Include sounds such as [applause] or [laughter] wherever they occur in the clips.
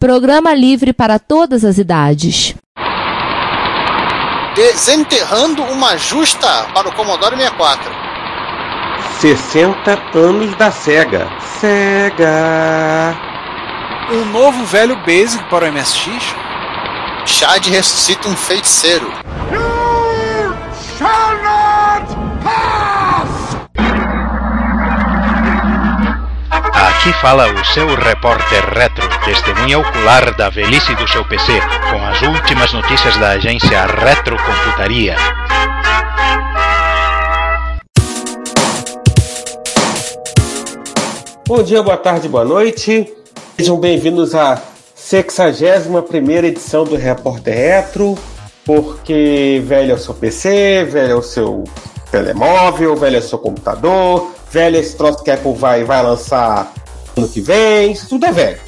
Programa livre para todas as idades. Desenterrando uma justa para o Commodore 64. 60 anos da SEGA. SEGA. Um novo velho Basic para o MSX. Chad ressuscita um feiticeiro. You shall Aqui fala o seu repórter retro, testemunha ocular da velhice do seu PC, com as últimas notícias da agência Retrocomputaria. Bom dia, boa tarde, boa noite. Sejam bem-vindos à 61 edição do Repórter Retro, porque velho é o seu PC, velho é o seu telemóvel, velho é o seu computador, velho é esse troço que a Apple vai, vai lançar ano que vem, isso tudo é velho.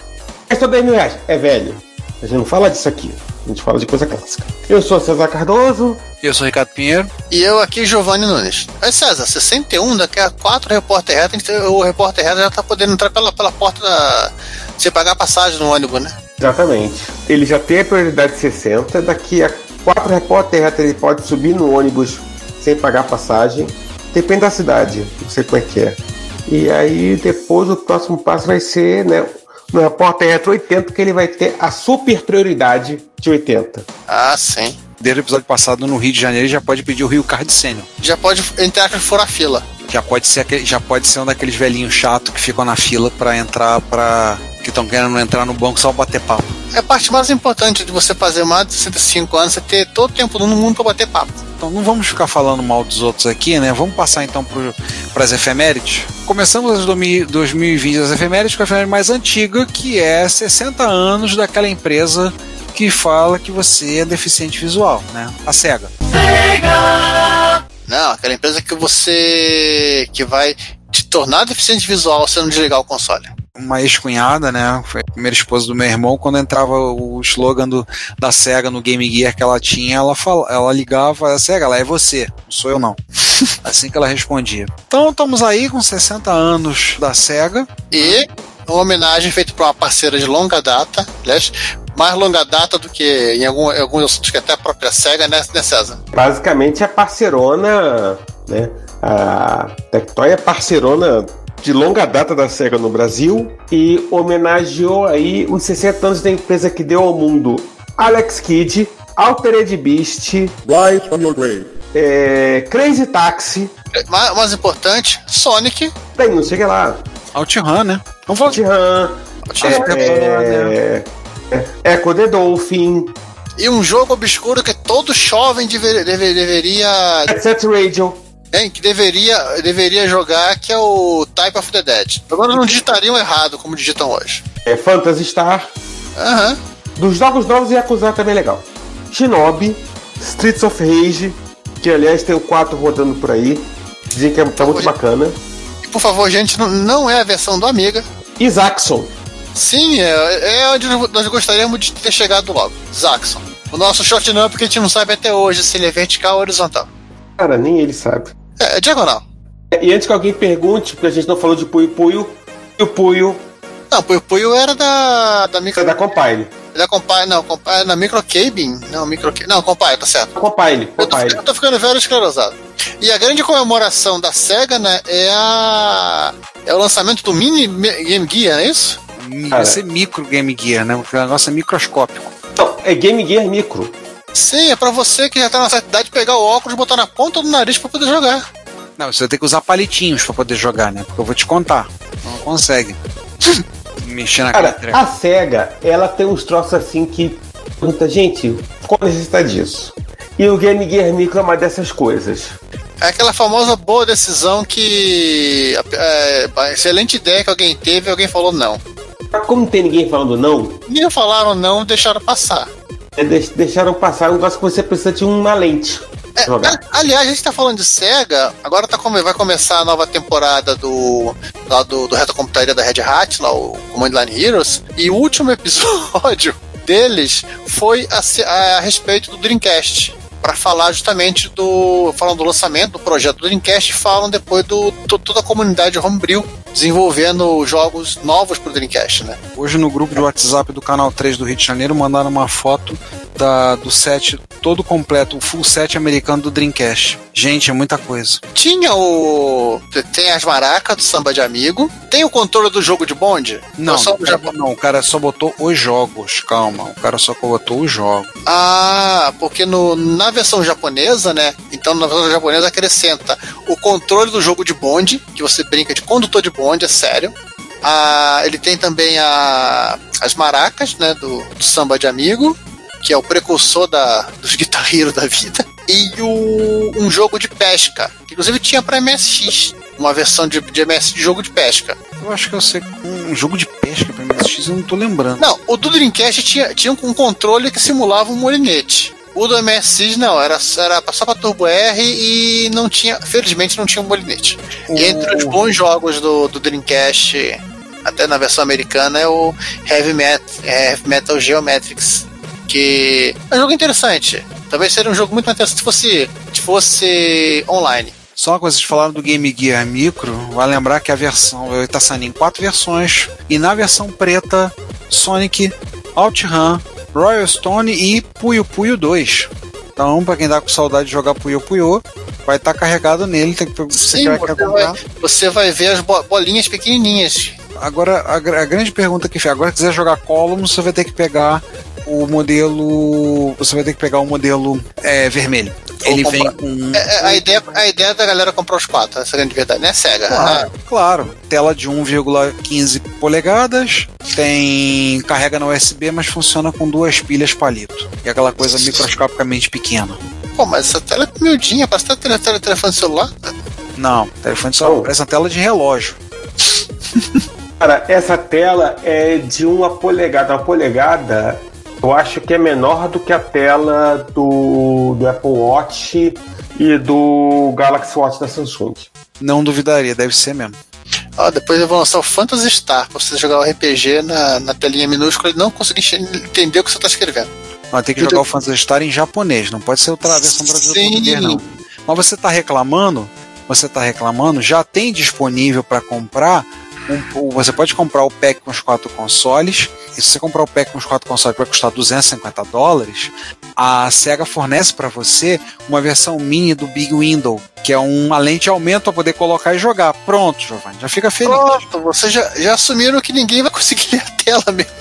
Custa 10 mil reais, é velho. A gente não fala disso aqui, a gente fala de coisa clássica. Eu sou César Cardoso. Eu sou Ricardo Pinheiro. E eu aqui, Giovanni Nunes. Aí, César, 61, daqui a 4 repórter reto, o repórter reto já tá podendo entrar pela, pela porta da. Você pagar passagem no ônibus, né? Exatamente. Ele já tem a prioridade 60, daqui a 4 repórter reto ele pode subir no ônibus sem pagar passagem. Depende da cidade, não sei como é que é. E aí depois o próximo passo vai ser, né, no repórter retro 80 que ele vai ter a super prioridade de 80. Ah, sim. Desde o episódio passado no Rio de Janeiro já pode pedir o Rio Card Sênior. Já pode entrar para furar fila. Já pode ser aquele, já pode ser um daqueles velhinhos chatos que ficam na fila para entrar para que estão querendo entrar no banco só bater papo. É a parte mais importante de você fazer mais de 65 anos, você ter todo o tempo do mundo para bater papo. Então não vamos ficar falando mal dos outros aqui, né? Vamos passar então para as efemérides. Começamos as 2020 as efemérides com a efeméride mais antiga, que é 60 anos daquela empresa que fala que você é deficiente visual, né? A SEGA. SEGA! Não, aquela empresa que você que vai te tornar deficiente visual se não desligar o console uma ex-cunhada, né? Foi a primeira esposa do meu irmão. Quando entrava o slogan do, da SEGA no Game Gear que ela tinha, ela, fala, ela ligava: SEGA, ela é você, não sou eu não. [laughs] assim que ela respondia. Então estamos aí com 60 anos da SEGA. E uma homenagem feita para uma parceira de longa data, aliás, mais longa data do que em algum, alguns assuntos que até a própria SEGA, né, né César? Basicamente a parcerona, né? A Tectoy é parcerona de longa data da SEGA no Brasil e homenageou aí os 60 anos da empresa que deu ao mundo Alex Kidd, Altered Beast, Right on Your Grave, é, Crazy Taxi. Mais, mais importante, Sonic. Tem, não sei o que lá. OutRun, né? Vamos falar OutRun. É, é, Echo the Dolphin. E um jogo obscuro que todo jovem dever, dever, deveria. Set Radio. Hein, que deveria, deveria jogar, que é o Type of the Dead. Agora não digitariam errado como digitam hoje. É Phantasy Star. Aham. Uhum. Dos jogos novos e acusar também é legal. Shinobi, Streets of Rage, que aliás tem o 4 rodando por aí. Dizem que é, tá muito bacana. E por favor, gente, não, não é a versão do Amiga. E Zaxxon. Sim, é, é onde nós gostaríamos de ter chegado logo. Zaxxon. O nosso short não, porque a gente não sabe até hoje se ele é vertical ou horizontal. Cara, nem ele sabe. É, é diagonal. E antes que alguém pergunte, porque a gente não falou de Puyo Puyo, e o Puyo. Não, Puyo Puyo era da. Da micro. É da Compile. Da Compile, não, Compile, na Microcabin. Não, Micro. Não, Compile, tá certo. Compile. Compile. Eu, tô, eu tô ficando velho esclerosado. E a grande comemoração da SEGA, né, é a. É o lançamento do mini Game Gear, não é isso? Vai ser micro Game Gear, né? Porque o negócio é microscópico. Não, é Game Gear micro. Sim, é pra você que já tá na certa idade pegar o óculos, botar na ponta do nariz pra poder jogar. Não, você vai ter que usar palitinhos pra poder jogar, né? Porque eu vou te contar. Não consegue. [laughs] Mexer na Cara, a SEGA, ela tem uns troços assim que. Muita gente, qual a necessidade disso? E o Game Gear Micro é uma dessas coisas. É aquela famosa boa decisão que. É, excelente ideia que alguém teve e alguém falou não. Como não tem ninguém falando não? Nem falaram não, deixaram passar. É, deixaram passar um negócio que você precisa de uma lente. É, aliás, a gente tá falando de SEGA, agora tá, vai começar a nova temporada do, lá do, do Reto Computaria da Red Hat, lá o Command Line Heroes, e o último [laughs] episódio deles foi a, a, a respeito do Dreamcast para falar justamente do falam do lançamento do projeto do Dreamcast falam depois do, toda a comunidade Homebrew desenvolvendo jogos novos pro Dreamcast, né? Hoje no grupo de WhatsApp do canal 3 do Rio de Janeiro mandaram uma foto da, do set todo completo, o full set americano do Dreamcast. Gente, é muita coisa. Tinha o. Tem as maracas do samba de amigo. Tem o controle do jogo de bonde? Não, só o cara, não, o cara só botou os jogos, calma. O cara só botou os jogos. Ah, porque no, na versão japonesa, né? Então na versão japonesa acrescenta o controle do jogo de bonde, que você brinca de condutor de bonde, é sério. Ah, ele tem também a, as maracas, né? Do, do samba de amigo, que é o precursor da, dos guitarreiros da vida. E o, um jogo de pesca, que inclusive tinha para MSX. Uma versão de, de MS de jogo de pesca. Eu acho que eu sei. Um jogo de pesca pra MSX eu não tô lembrando. Não, o do Dreamcast tinha, tinha um controle que simulava um molinete. O do MSX não, era, era só pra Turbo R e não tinha, felizmente não tinha um molinete. E entre os bons jogos do, do Dreamcast, até na versão americana, é o Heavy, Met, Heavy Metal Geometrics, que é um jogo interessante. Talvez seria um jogo muito mais interessante se fosse, se fosse online. Só coisa, vocês falaram do Game Gear Micro, vai lembrar que a versão ele tá saindo em quatro versões, e na versão preta, Sonic, OutRun, Royal Stone e Puyo Puyo 2. Então, pra quem tá com saudade de jogar Puyo Puyo, vai estar carregado nele, tem que você Sim, você comprar. vai, você vai ver as bo- bolinhas pequenininhas. Agora, a, a grande pergunta que fica, agora se quiser jogar Column, você vai ter que pegar o modelo, você vai ter que pegar o modelo é, vermelho. Ele vem com É, é, a, ideia, a ideia é da galera comprar os quatro, essa é grande verdade, né, Sega? Claro, claro. Tela de 1,15 polegadas, tem carrega na USB, mas funciona com duas pilhas palito. E aquela coisa microscopicamente pequena. Ah, pô, mas essa tela é miudinha, parece tá tele, tele, telefone celular. Não, telefone só Oh. parece uma tela de relógio. Cara, essa tela é de uma polegada. Uma polegada, eu acho que é menor do que a tela do, do Apple Watch e do Galaxy Watch da Samsung. Não duvidaria, deve ser mesmo. Ó, depois eu vou lançar o Phantasy Star, pra você jogar o RPG na, na telinha minúscula e não conseguir entender o que você tá escrevendo. Mas tem que jogar o Phantasy Star em japonês, não pode ser outra versão brasileira não. Mas você tá reclamando, você tá reclamando, já tem disponível para comprar. Um- você pode comprar o pack com os quatro consoles. E se você comprar o pack com os quatro consoles vai custar 250 dólares, a Sega fornece para você uma versão mini do Big Window, que é uma lente aumento para poder colocar e jogar. Pronto, Giovanni, já fica feliz. Pronto, vocês já, já assumiram que ninguém vai conseguir [laughs] ler a tela mesmo.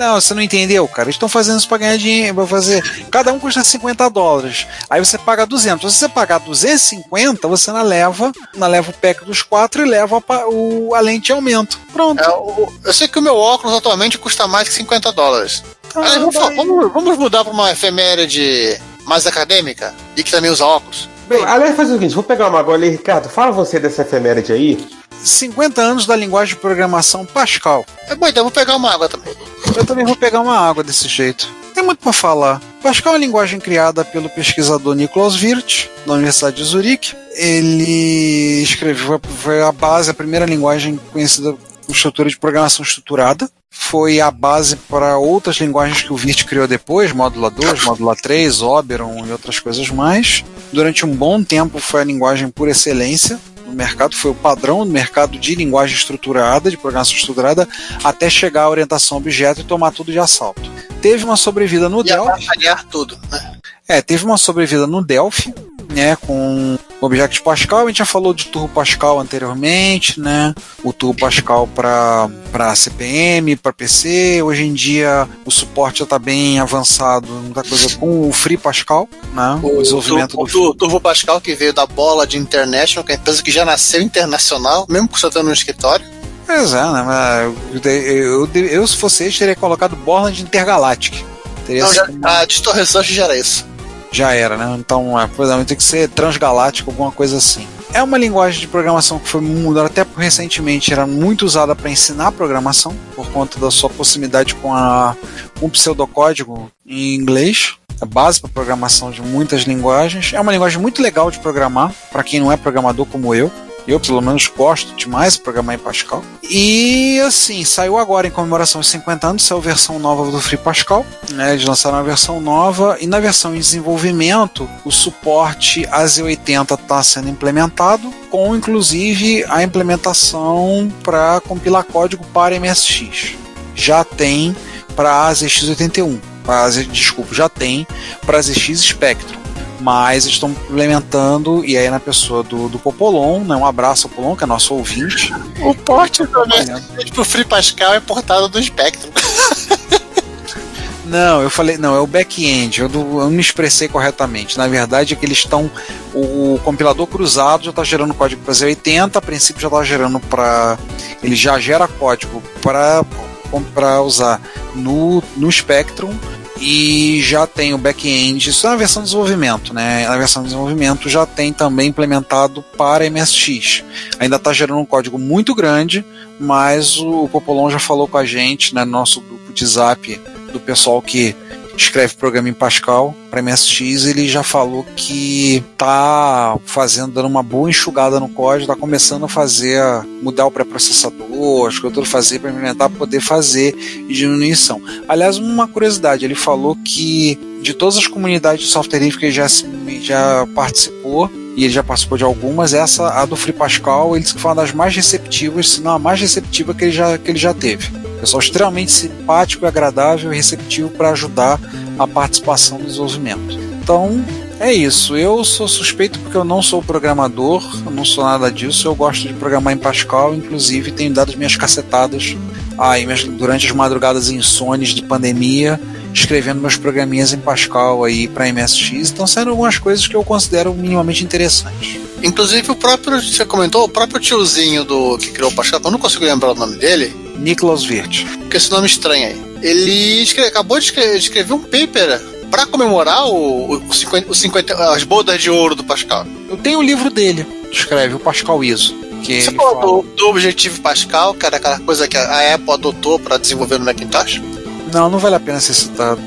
Não, você não entendeu, cara. Eles estão fazendo isso pra ganhar dinheiro, pra fazer. Cada um custa 50 dólares. Aí você paga 200. Se você pagar 250, você não leva, não leva o pack dos quatro e leva a, o, a lente de aumento. Pronto. É, o- eu sei que o meu óculos atualmente custa mais que 50 dólares. Ah, Aliás, vamos, vamos, vamos mudar pra uma efeméride mais acadêmica e que também usa óculos. Bem, aliás, faz o seguinte, vou pegar uma agora ali, Ricardo. Fala você dessa efeméride aí. 50 anos da linguagem de programação Pascal. É bom, então vou pegar uma água também. Eu também vou pegar uma água desse jeito. Tem muito para falar. Pascal é uma linguagem criada pelo pesquisador Niklaus Wirth, da Universidade de Zurique. Ele escreveu, foi a base, a primeira linguagem conhecida com estrutura de programação estruturada. Foi a base para outras linguagens que o Wirth criou depois, Módula 2, Módula 3, Oberon e outras coisas mais. Durante um bom tempo foi a linguagem por excelência no mercado, foi o padrão do mercado de linguagem estruturada, de programação estruturada, até chegar à orientação objeto e tomar tudo de assalto. Teve uma sobrevida no E Delphi. tudo, né? É, teve uma sobrevida no Delphi, né, com Object Pascal. A gente já falou de Turbo Pascal anteriormente, né? O Turbo Pascal para CPM, para PC. Hoje em dia o suporte já está bem avançado, muita coisa com o Free Pascal, né? O, desenvolvimento o, do o, o Turbo Pascal que veio da bola de International, que é uma empresa que já nasceu internacional, mesmo constatando no escritório. Pois é, né? Mas eu, eu, eu, eu, se fosse eles, teria colocado Borland Intergalactic. Teria Não, já, a distorção já era isso. Já era, né? Então, é, por exemplo, tem que ser transgaláctico, alguma coisa assim. É uma linguagem de programação que foi mudada até recentemente, era muito usada para ensinar programação, por conta da sua proximidade com, a, com o pseudocódigo em inglês. É base para programação de muitas linguagens. É uma linguagem muito legal de programar, para quem não é programador como eu. Eu, pelo menos, gosto demais de programar em Pascal. E, assim, saiu agora em comemoração aos 50 anos, saiu a versão nova do Free Pascal. Né? Eles lançaram a versão nova. E na versão em desenvolvimento, o suporte a Z80 está sendo implementado, com inclusive a implementação para compilar código para MSX. Já tem para a ZX81. Pra, desculpa, já tem para a ZX Spectrum mas estão implementando, e aí na pessoa do, do Popolon, né? Um abraço ao Popolon, que é nosso ouvinte. O porte do pro Free Pascal é portado do Spectrum. Não, eu falei, não, é o back-end. Eu, eu, não me expressei corretamente. Na verdade, é que eles estão. O, o compilador cruzado já está gerando código para Z80, a princípio já está gerando para. Ele já gera código para usar no, no Spectrum e já tem o back-end, isso é na versão de desenvolvimento, né? Na versão de desenvolvimento já tem também implementado para MSX. Ainda está gerando um código muito grande, mas o Popolon já falou com a gente, né, no nosso grupo de zap do pessoal que escreve programa em Pascal para MSX, ele já falou que tá fazendo, dando uma boa enxugada no código, tá começando a fazer, mudar o pré-processador, as coisas tudo fazer para implementar, poder fazer diminuição. Aliás, uma curiosidade, ele falou que de todas as comunidades de software livre que ele já, já participou, e ele já participou de algumas, essa, a do Free Pascal, ele foi uma das mais receptivas, se não a mais receptiva que ele já, que ele já teve. Pessoal extremamente simpático, agradável e receptivo para ajudar a participação no desenvolvimento. Então, é isso. Eu sou suspeito porque eu não sou programador, eu não sou nada disso. Eu gosto de programar em Pascal, inclusive tenho dado as minhas cacetadas aí, durante as madrugadas insones de pandemia, escrevendo meus programinhas em Pascal aí para MSX. Então, sendo algumas coisas que eu considero minimamente interessantes. Inclusive, o próprio, você comentou, o próprio tiozinho do que criou o Pascal, eu não consigo lembrar o nome dele, Nicholas Wirth. Que esse nome estranho aí. Ele escreve, acabou de escrever, de escrever um paper para comemorar o, o, 50, o 50, as bodas de ouro do Pascal. Eu tenho o livro dele, escreve, o Pascal ISO. Que Você falou do, do Objetivo Pascal, que era aquela coisa que a Apple adotou para desenvolver no Macintosh? Não, não vale a pena ser citado.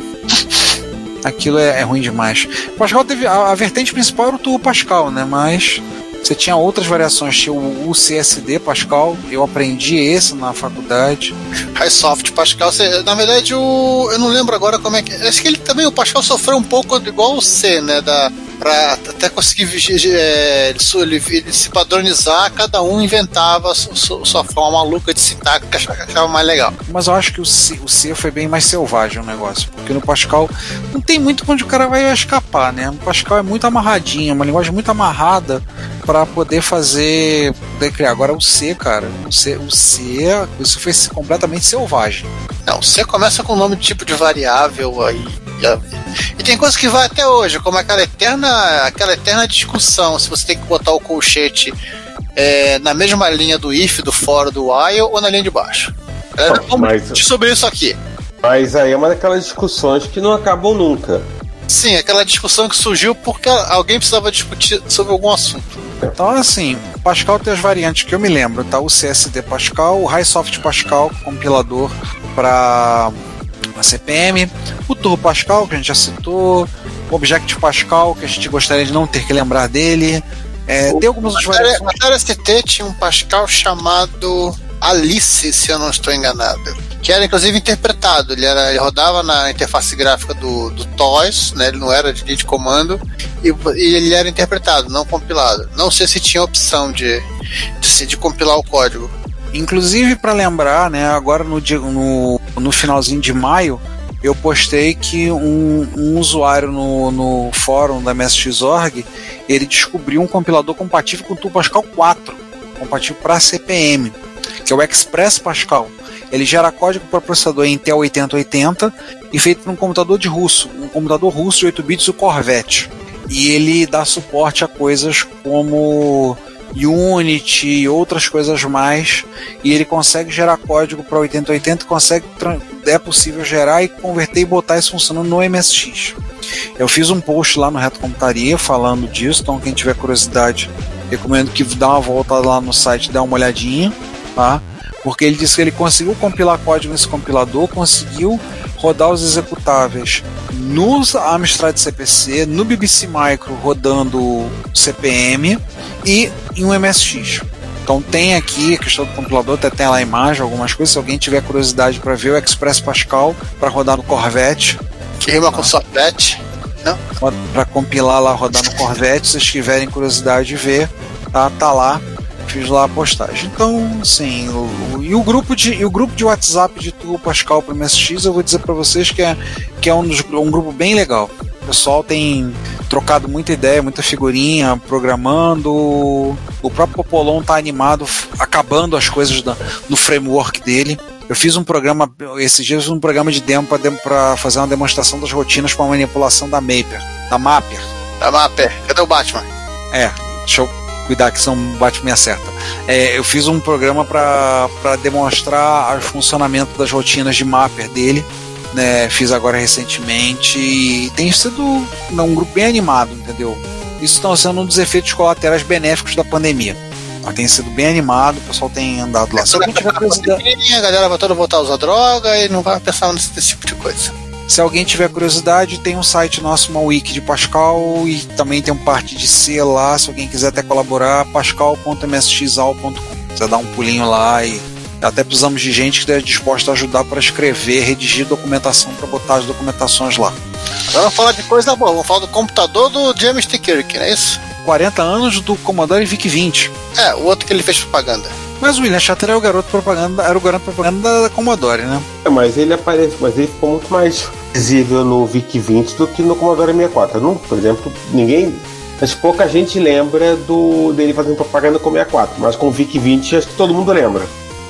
Aquilo é, é ruim demais. Pascal teve. A, a vertente principal era o Turbo Pascal, né? Mas você tinha outras variações, tinha o UCSD Pascal, eu aprendi esse na faculdade. Highsoft Pascal, você, na verdade o, eu não lembro agora como é que. Acho que ele também, o Pascal sofreu um pouco igual o C, né? Da, para até conseguir é, se padronizar, cada um inventava sua, sua forma maluca de sintaxe que achava, achava, mais legal. Mas eu acho que o C, o C foi bem mais selvagem o negócio, porque no Pascal não tem muito onde o cara vai escapar, né? O Pascal é muito amarradinho, é uma linguagem muito amarrada para poder fazer, poder criar. Agora o C, cara, o C, o C, isso foi completamente selvagem. Não, o C começa com o nome de tipo de variável aí e tem coisas que vai até hoje, como aquela eterna, aquela eterna discussão se você tem que botar o colchete é, na mesma linha do if, do for, do while ou na linha de baixo. É, vamos mas, sobre isso aqui. Mas aí é uma daquelas discussões que não acabam nunca. Sim, aquela discussão que surgiu porque alguém precisava discutir sobre algum assunto. Então, assim, Pascal tem as variantes que eu me lembro, tá? O CSD Pascal, o Highsoft Pascal, compilador para a CPM, o Turbo Pascal, que a gente já citou, o Objective Pascal, que a gente gostaria de não ter que lembrar dele. É, tem algumas outras variações. A Atari ST tinha um Pascal chamado Alice, se eu não estou enganado. Que era inclusive interpretado. Ele, era, ele rodava na interface gráfica do, do TOS, né? ele não era de de comando, e, e, ele era interpretado, não compilado. Não sei se tinha opção de, de, de compilar o código. Inclusive, para lembrar, né, agora no, no, no finalzinho de maio, eu postei que um, um usuário no, no fórum da MSX.org ele descobriu um compilador compatível com o Pascal 4, compatível para CPM, que é o Express Pascal. Ele gera código para processador Intel 8080 e feito por um computador de russo, um computador russo de 8 bits, o Corvette. E ele dá suporte a coisas como Unity e outras coisas mais, e ele consegue gerar código para 8080, consegue é possível gerar e converter e botar isso funcionando no MSX. Eu fiz um post lá no Reto Computaria falando disso, então quem tiver curiosidade, recomendo que dá uma volta lá no site, dá uma olhadinha, tá? Porque ele disse que ele conseguiu compilar código nesse compilador, conseguiu rodar os executáveis no Amstrad CPC, no BBC Micro rodando CPM e em um MSX. Então tem aqui a questão do compilador, até tem lá a imagem, algumas coisas. Se alguém tiver curiosidade para ver o Express Pascal para rodar no Corvette, Que rima com Sorvete. para compilar lá, rodar no Corvette, se vocês tiverem curiosidade de ver, tá, tá lá. Fiz lá a postagem. Então, assim, o, o- e, o grupo de, e o grupo de WhatsApp de Turbo Pascal para MSX, eu vou dizer para vocês que é, que é um, dos- um grupo bem legal. O pessoal tem trocado muita ideia, muita figurinha, programando. O próprio Popolon tá animado, acabando as coisas da- no framework dele. Eu fiz um programa, esses dias, eu fiz um programa de demo para fazer uma demonstração das rotinas para manipulação da Maper, da Mapper. Tá, Mapper. Cadê o Batman? É, deixa eu cuidar que senão o Batman me acerta. É, eu fiz um programa para demonstrar o funcionamento das rotinas de Mapper dele. Né, fiz agora recentemente e tem sido um grupo bem animado, entendeu? Isso está sendo um dos efeitos colaterais benéficos da pandemia. Mas tem sido bem animado, o pessoal tem andado lá. Se alguém tiver curiosidade, A galera vai toda voltar a usar droga e não vai pensar nesse tipo de coisa. Se alguém tiver curiosidade, tem um site nosso, uma wiki de Pascal e também tem um parte de C lá, se alguém quiser até colaborar, pascal.msxal.com. Você dá um pulinho lá e até precisamos de gente que esteja disposta a ajudar para escrever, redigir documentação para botar as documentações lá. Agora vamos falar de coisa boa. Vamos falar do computador do James T. Kirk, não é isso? 40 anos do Commodore VIC-20. É, o outro que ele fez propaganda. Mas o William Shatter era o garoto propaganda, era o garoto propaganda da Commodore, né? É, mas ele aparece, mas ele ficou muito mais visível no VIC-20 do que no Commodore 64. Não, por exemplo, ninguém. Mas pouca gente lembra do dele fazendo propaganda com o 64, mas com o VIC-20 acho que todo mundo lembra.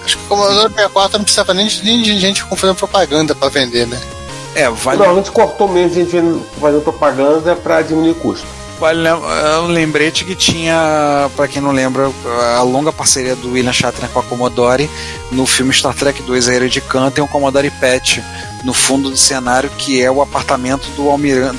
Acho que o Commodore 64 não precisava nem de, nem de gente fazendo propaganda pra vender, né? É, vale, Normalmente cortou mesmo gente fazendo propaganda para diminuir custo. É um lembrete que tinha, pra quem não lembra, a longa parceria do William Shatner com a Commodore no filme Star Trek 2 A Era de Khan tem um Commodore PET no fundo do cenário que é o apartamento do,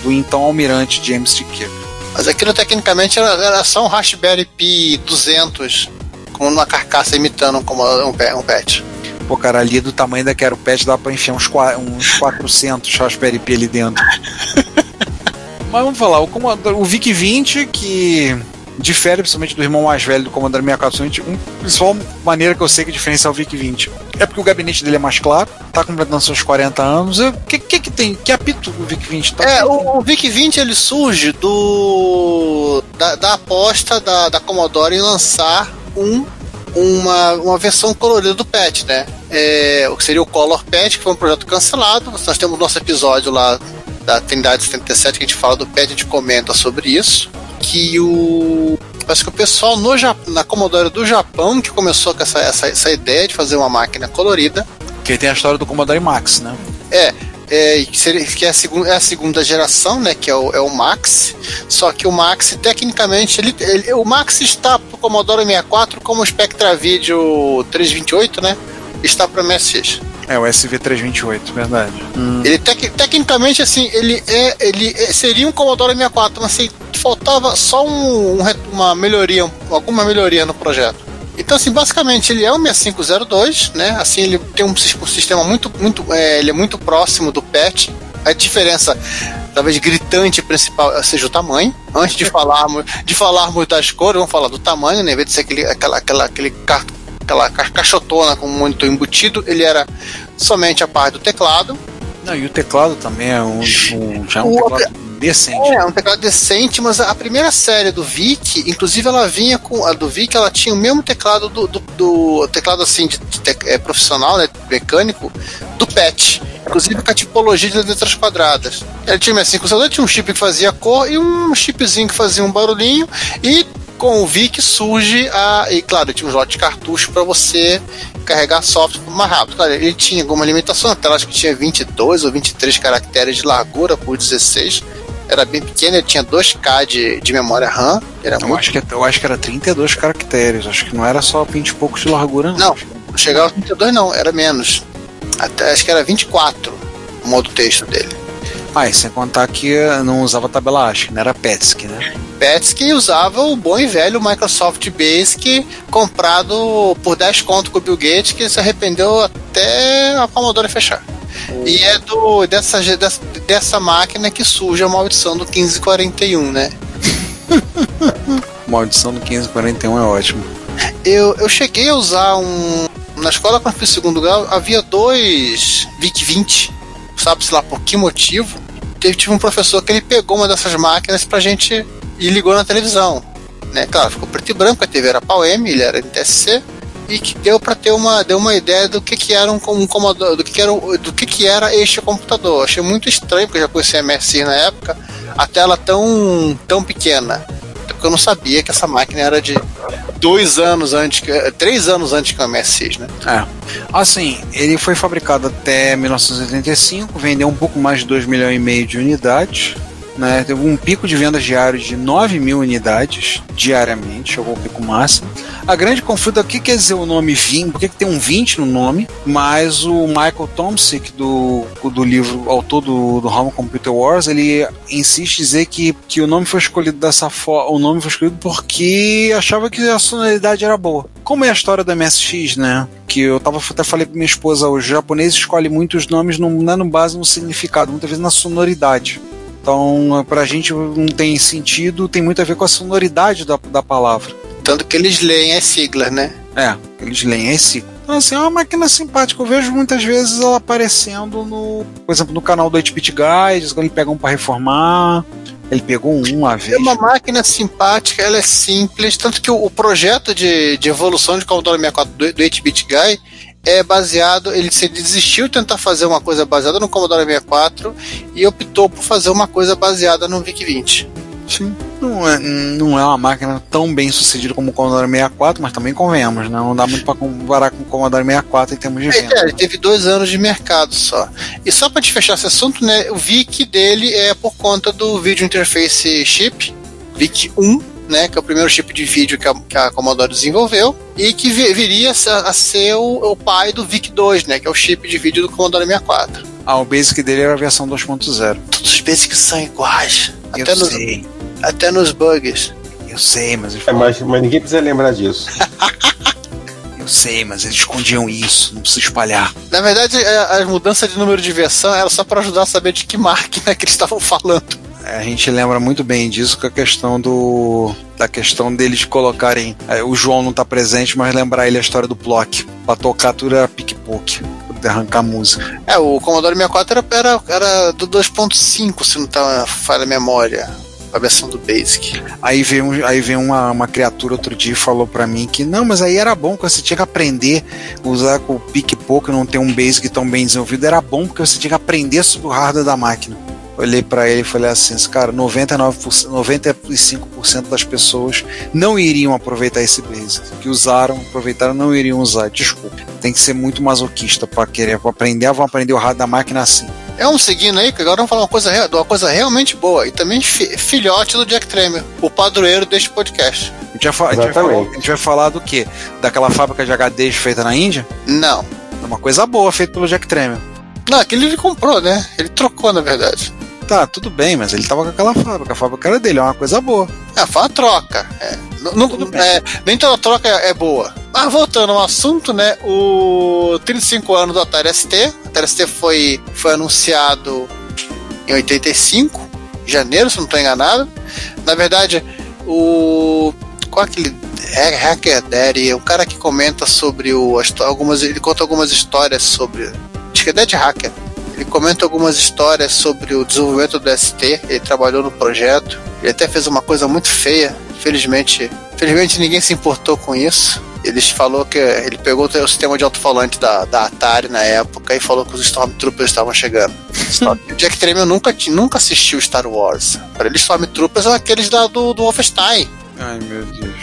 do então almirante James T. Kirk. Mas aquilo tecnicamente era, era só um Raspberry Pi 200 com uma carcaça imitando um, um, um pet. Pô, cara, ali do tamanho da que era o PET dá pra enfiar uns, uns 400 Raspberry Pi ali dentro. [laughs] Mas vamos falar, o, Commodore, o VIC-20 que difere principalmente do irmão mais velho do Commodore 64, um, principal maneira que eu sei que diferencia é o VIC-20 é porque o gabinete dele é mais claro, tá completando seus 40 anos. O que, que que tem? Que apito o VIC-20? Tá É, o, o VIC-20 ele surge do da, da aposta da, da Commodore em lançar um uma, uma versão colorida do PET, né? É, o que seria o Color PET, que foi um projeto cancelado. Nós temos nosso episódio lá da Trindade 77 que a gente fala do PET, a gente comenta sobre isso. Que o. Parece que o pessoal no, na Commodore do Japão que começou com essa, essa, essa ideia de fazer uma máquina colorida. Que tem a história do Commodore Max, né? É, é, que, é, a segunda, é a segunda geração, né? Que é o, é o Max. Só que o Max, tecnicamente, ele, ele- o Max está pro Commodore 64 como o Spectra Video 328, né? Está para MSX. É, o SV328, verdade. Ele tec- tecnicamente assim, ele é ele é- seria um Commodore 64, mas assim, faltava só um, um uma melhoria, um- alguma melhoria no projeto. Então assim, basicamente ele é um 6502, né? Assim, ele tem um, um sistema muito muito é, ele é muito próximo do PET. A diferença talvez gritante principal seja o tamanho. Antes de [laughs] falarmos de falarmos das cores, vamos falar do tamanho, né? Em vez de ser aquele aquela, aquela aquele ca- aquela ca- caixotona com um monitor embutido, ele era somente a parte do teclado. Não, e o teclado também é um, um- já é um O- teclado decente. É, um teclado decente, mas a primeira série do VIC, inclusive ela vinha com. A do VIC, ela tinha o mesmo teclado do, do, do- teclado assim de, de é, profissional, né? Mecânico, do PET. Inclusive com a tipologia de letras quadradas. Ele tinha assim, com tinha um chip que fazia cor e um chipzinho que fazia um barulhinho. E com o VIC surge a. E claro, tinha um slot de cartucho para você carregar software mais rápido. Claro, ele tinha alguma limitação, a tela acho que tinha 22 ou 23 caracteres de largura por 16. Era bem pequeno, ele tinha 2K de, de memória RAM. Era Eu muito. acho, que, eu acho que era 32 caracteres, acho que não era só 20 e poucos de largura, não. Não, não chegava a 22 não, era menos. Até, acho que era 24 o modo texto dele. Ah, e sem contar que não usava tabela ASCII, não era PETSC, né? Petsky usava o bom e velho Microsoft Basic comprado por 10 conto com o Bill Gates que se arrependeu até a Commodore fechar. E é do, dessa, dessa, dessa máquina que surge a maldição do 1541, né? [laughs] Maldição do 1541 é ótimo. Eu, eu cheguei a usar um. Na escola, quando eu fiz segundo grau, havia dois VIC-20. Sabe-se lá por que motivo. Tive um professor que ele pegou uma dessas máquinas pra gente e ligou na televisão. Né? Claro, ficou preto e branco, a TV era PAL-M, ele era NTSC e que deu para ter uma deu uma ideia do que que era um, um comodoro, do que, que era do que que era este computador. Achei muito estranho porque eu já conhecia MSI na época, a tela tão tão pequena. Porque eu não sabia que essa máquina era de dois anos antes, que, três anos antes que o MSI, né? É. Assim, ele foi fabricado até 1985, vendeu um pouco mais de 2 milhões e meio de unidades. Né, teve um pico de vendas diários de 9 mil unidades diariamente, chegou ao pico máximo. A grande conflito é o que quer dizer o nome 20, por que tem um 20 no nome, mas o Michael Tomsic, do, do livro, autor do, do Home Computer Wars, ele insiste em dizer que, que o nome foi escolhido dessa forma, o nome foi escolhido porque achava que a sonoridade era boa. Como é a história da MSX, né? Que eu tava, até falei pra minha esposa, os japoneses escolhem muitos nomes não, não é no base no significado, muitas vezes na sonoridade. Então, pra gente não tem sentido, tem muito a ver com a sonoridade da, da palavra. Tanto que eles leem as siglas, né? É, eles leem as siglas. Então, assim, é uma máquina simpática. Eu vejo muitas vezes ela aparecendo no, por exemplo, no canal do 8-Bit Guides, quando ele pega um para reformar. Ele pegou um uma vez. É uma máquina simpática, ela é simples, tanto que o, o projeto de, de evolução de Commodore 64 do, do 8-Bit Guy é baseado, ele, ele desistiu de tentar fazer uma coisa baseada no Commodore 64 e optou por fazer uma coisa baseada no VIC-20. Sim. Não é, não é uma máquina tão bem sucedida como o Commodore 64, mas também convenhamos, né? Não dá muito para comparar com o Commodore 64 em termos de venda. É, ele teve dois anos de mercado só. E só para te fechar esse assunto, né? O VIC dele é por conta do Video Interface Chip, VIC 1, né, que é o primeiro chip de vídeo que a, que a Commodore desenvolveu, e que viria a, ser o, o, pai do VIC-2, né, que é o chip de vídeo do Commodore 64. Ah, o Basic dele era a versão 2.0. Todos os Basics são iguais. Eu até sei. Nos, até nos bugs. Eu sei, mas... É, mas, mas ninguém precisa lembrar disso. [laughs] Eu sei, mas eles escondiam isso, não precisa espalhar. Na verdade, a mudança de número de versão era só para ajudar a saber de que máquina que eles estavam falando. A gente lembra muito bem disso com a questão do. da questão deles colocarem. É, o João não tá presente, mas lembrar ele a história do Plock. Pra tocar tudo era pique-poke. Arrancar música. É, o Commodore 64 era, era, era do 2.5, se não tá falha a memória a versão do Basic. Aí veio, aí veio uma, uma criatura outro dia e falou para mim que não, mas aí era bom, que você tinha que aprender a usar com o pique pouco, não ter um Basic tão bem desenvolvido, era bom porque você tinha que aprender sobre o hardware da máquina. Olhei para ele e falei assim, cara, 99%, 95% das pessoas não iriam aproveitar esse Basic. Que usaram, aproveitaram, não iriam usar. Desculpa. Tem que ser muito masoquista para querer pra aprender, vão aprender o hardware da máquina assim. É um seguindo aí, que agora vamos falar uma coisa, uma coisa realmente boa. E também filhote do Jack Tremor, o padroeiro deste podcast. A gente, vai, falar, a, gente falar, a gente vai falar do quê? Daquela fábrica de HDs feita na Índia? Não. É uma coisa boa feita pelo Jack Tremor. Não, aquele ele comprou, né? Ele trocou, na verdade. Tá, tudo bem, mas ele tava com aquela fábrica. A fábrica era dele, é uma coisa boa. É, foi uma troca. É, não, é, nem toda troca é, é, boa. Mas voltando ao assunto, né? O 35 anos do Atari ST. O Atari ST foi, foi anunciado em 85, em janeiro, se não estou enganado. Na verdade, o. Qual é aquele. Hacker Daddy, o cara que comenta sobre o. Algumas, ele conta algumas histórias sobre. Acho que é Dead Hacker ele comenta algumas histórias sobre o desenvolvimento do ST. Ele trabalhou no projeto. Ele até fez uma coisa muito feia. Felizmente, felizmente ninguém se importou com isso. Ele falou que ele pegou o sistema de alto-falante da, da Atari na época e falou que os Stormtroopers estavam chegando. [laughs] o Jack Tramiel nunca, nunca assistiu Star Wars. Para ele, Stormtroopers são aqueles da, do, do Wolfenstein. Ai, meu Deus.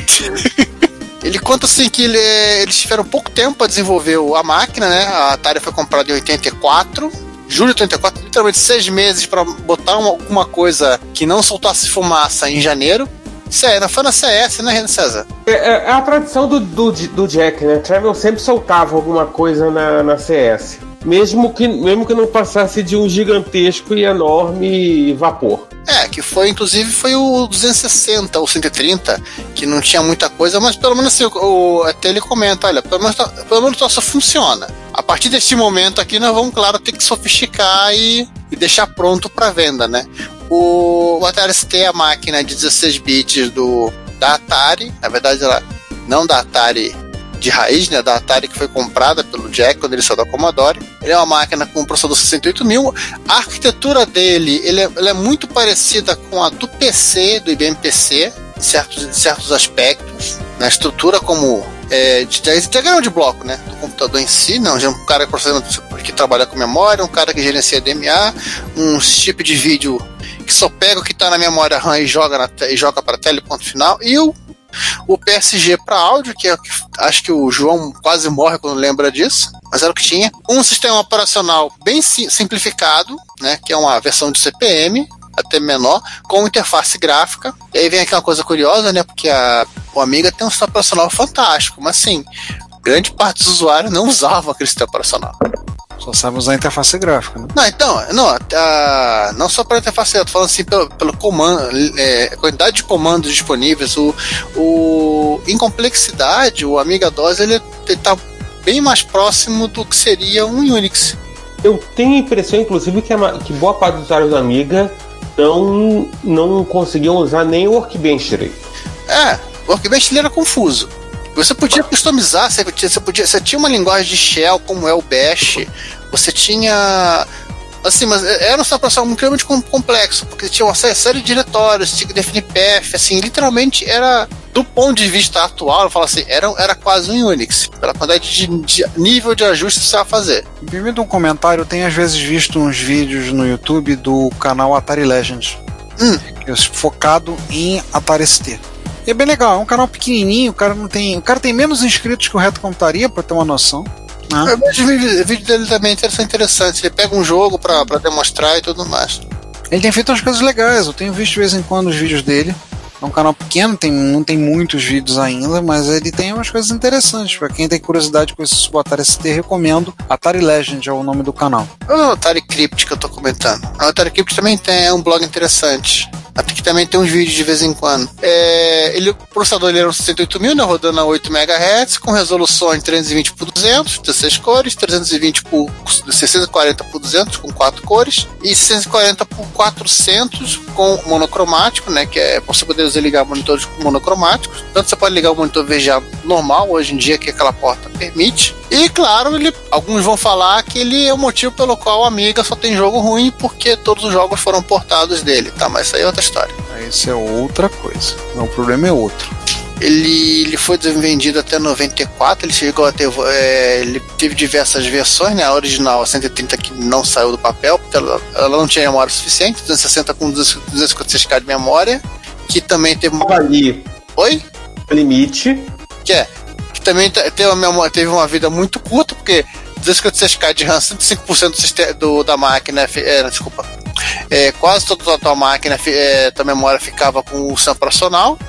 [laughs] Ele conta assim que ele, eles tiveram pouco tempo para desenvolver a máquina, né? A Atari foi comprada em 84 julho de 84, literalmente seis meses para botar uma, alguma coisa que não soltasse fumaça em janeiro. Sério, foi na CS, né, César? É, é, é a tradição do, do, do Jack, né? Travel sempre soltava alguma coisa na, na CS. Mesmo que, mesmo que não passasse de um gigantesco e enorme vapor. É, que foi, inclusive, foi o 260 ou 130, que não tinha muita coisa, mas pelo menos assim, o, até ele comenta, olha, pelo menos, pelo menos só funciona. A partir deste momento aqui, nós vamos, claro, ter que sofisticar e, e deixar pronto para venda, né? O, o Atari ST é a máquina de 16 bits do, da Atari, na verdade ela não da Atari de raiz, né, da Atari que foi comprada pelo Jack quando ele saiu da Commodore. Ele é uma máquina com um processador 68000. A arquitetura dele ele é, ela é muito parecida com a do PC, do IBM PC, em certos, em certos aspectos. Na estrutura como é, de, diagrama de bloco, né? Do computador em si, não. Já é um cara que, que trabalha com memória, um cara que gerencia DMA, um chip de vídeo que só pega o que está na memória RAM e joga, na, e joga para a tela ponto final. E o o PSG para áudio, que, é, que acho que o João quase morre quando lembra disso, mas era o que tinha. Um sistema operacional bem simplificado, né, que é uma versão de CPM, até menor, com interface gráfica. E aí vem aquela coisa curiosa, né? Porque a, o Amiga tem um sistema operacional fantástico, mas assim, grande parte dos usuários não [laughs] usavam aquele sistema operacional. Só sabe usar a interface gráfica, né? Não, então, não, a, não só para interface, eu tô falando assim pelo, pelo comando, é, quantidade de comandos disponíveis, o, o, em complexidade, o Amiga DOS ele, ele tá bem mais próximo do que seria um Unix. Eu tenho a impressão, inclusive, que, a, que boa parte dos usuários da Amiga não, não conseguiam usar nem o Workbench direito. É, o Workbench ele era confuso. Você podia customizar, você, podia, você, podia, você tinha uma linguagem de shell como é o Bash, você tinha assim, mas era um muito extremamente complexo, porque tinha uma série de diretórios, tinha que definir path, assim, literalmente era, do ponto de vista atual, eu falo assim, era, era quase um Unix, pela quantidade de, de nível de ajuste que você vai fazer. Me um comentário, eu tenho às vezes visto uns vídeos no YouTube do canal Atari Legends, hum. É focado em Atari ST. E é bem legal, é um canal pequenininho, o cara não tem. O cara tem menos inscritos que o Reto Computaria, pra ter uma noção. Né? Eu vejo o vídeo dele também é interessante. Ele pega um jogo pra, pra demonstrar e tudo mais. Ele tem feito umas coisas legais, eu tenho visto de vez em quando os vídeos dele. É um canal pequeno, tem, não tem muitos vídeos ainda, mas ele tem umas coisas interessantes. Para quem tem curiosidade com esse Subatari ST, recomendo. Atari Legend é o nome do canal. O Atari Crypt que eu tô comentando. O Atari Crypt também tem é um blog interessante. Até que também tem uns vídeos de vez em quando. É, ele, o processador ele era um 68 mil, né, rodando a 8 MHz, com resoluções 320 por 200, 16 cores, 320 por 640 por 200, com 4 cores, e 640 por 400 com monocromático, né, que é você poder ligar monitores monocromáticos. Tanto você pode ligar o monitor VGA normal, hoje em dia, que aquela porta permite. E claro, ele, alguns vão falar que ele é o motivo pelo qual a Amiga só tem jogo ruim, porque todos os jogos foram portados dele, tá? Mas isso aí é outra história. Isso é outra coisa. O problema é outro. Ele, ele foi vendido até 94, ele chegou a ter. É, ele teve diversas versões, né? A original, a 130, que não saiu do papel, porque ela, ela não tinha memória suficiente, 260 com 256k de memória que também teve uma. Ali. Oi? Limite. Que é. Que também teve uma, teve uma vida muito curta, porque 256K de RAM, 105% do, da máquina. É, desculpa. É, quase toda a tua máquina, é, tua memória ficava com o sistema operacional.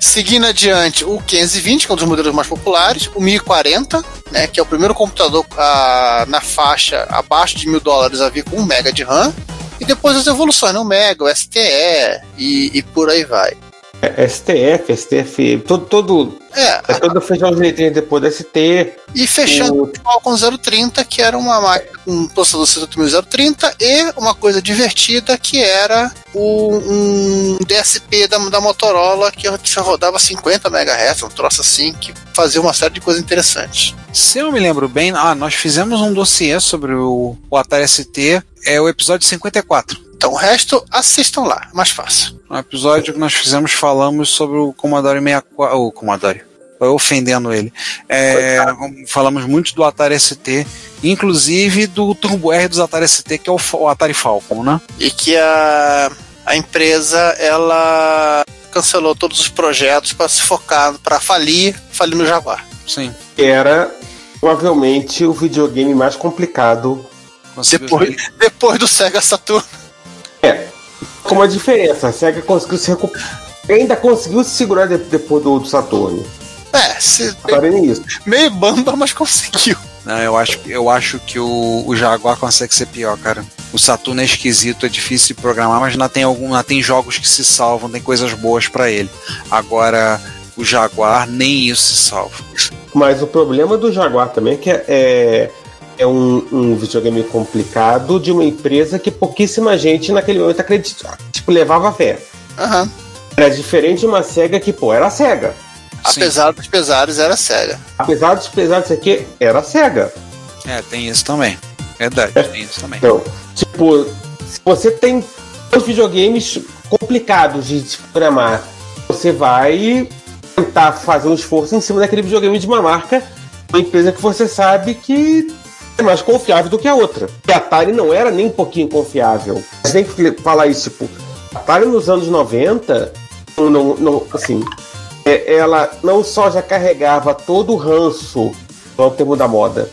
Seguindo adiante, o 520, que é um dos modelos mais populares, o 1040, né, que é o primeiro computador a, na faixa abaixo de mil dólares a vir com 1 MB de RAM. E depois as evoluções, né? o Mega, o STE e, e por aí vai. É, STF, STF, todo, todo, é, é todo de letrinha depois do ST. E fechando o Falcon 030, que era uma máquina com um processador 68030 e uma coisa divertida que era o, um DSP da, da Motorola que já rodava 50 MHz, um troço assim, que fazia uma série de coisas interessantes. Se eu me lembro bem, ah, nós fizemos um dossiê sobre o, o Atari ST, é o episódio 54. Então o resto assistam lá, mais fácil. No episódio que nós fizemos falamos sobre o Commodore 64, o Commodore, ofendendo ele. É, falamos muito do Atari ST, inclusive do Turbo R dos Atari ST, que é o, o Atari Falcon, né? E que a, a empresa ela cancelou todos os projetos para se focar para falir, falir no Jaguar. Sim. Era provavelmente o videogame mais complicado depois, depois do Sega Saturn. É. Com uma diferença, a SEGA conseguiu se recuperar. Ainda conseguiu se segurar depois do, do Saturno. É, se, meio, isso. meio bamba, mas conseguiu. Não, eu acho, eu acho que o, o Jaguar consegue ser pior, cara. O Saturno é esquisito, é difícil de programar, mas ainda tem algum, ainda tem jogos que se salvam, tem coisas boas para ele. Agora, o Jaguar, nem isso se salva. Mas o problema do Jaguar também é que é, é é um, um, videogame complicado de uma empresa que pouquíssima gente naquele momento acreditava. Tipo, levava fé. Uhum. Era diferente de uma SEGA que, pô, era SEGA. Apesar dos pesares, era SEGA. Apesar dos pesares aqui, era SEGA. É, tem isso também. Verdade, tem isso também. Então, tipo, se você tem dois videogames complicados de programar, você vai tentar fazer um esforço em cima daquele videogame de uma marca, uma empresa que você sabe que é mais confiável do que a outra. E a Atari não era nem um pouquinho confiável. Você tem que falar isso, tipo, a Atari nos anos 90, não, não, assim, é, ela não só já carregava todo o ranço, é o termo da moda,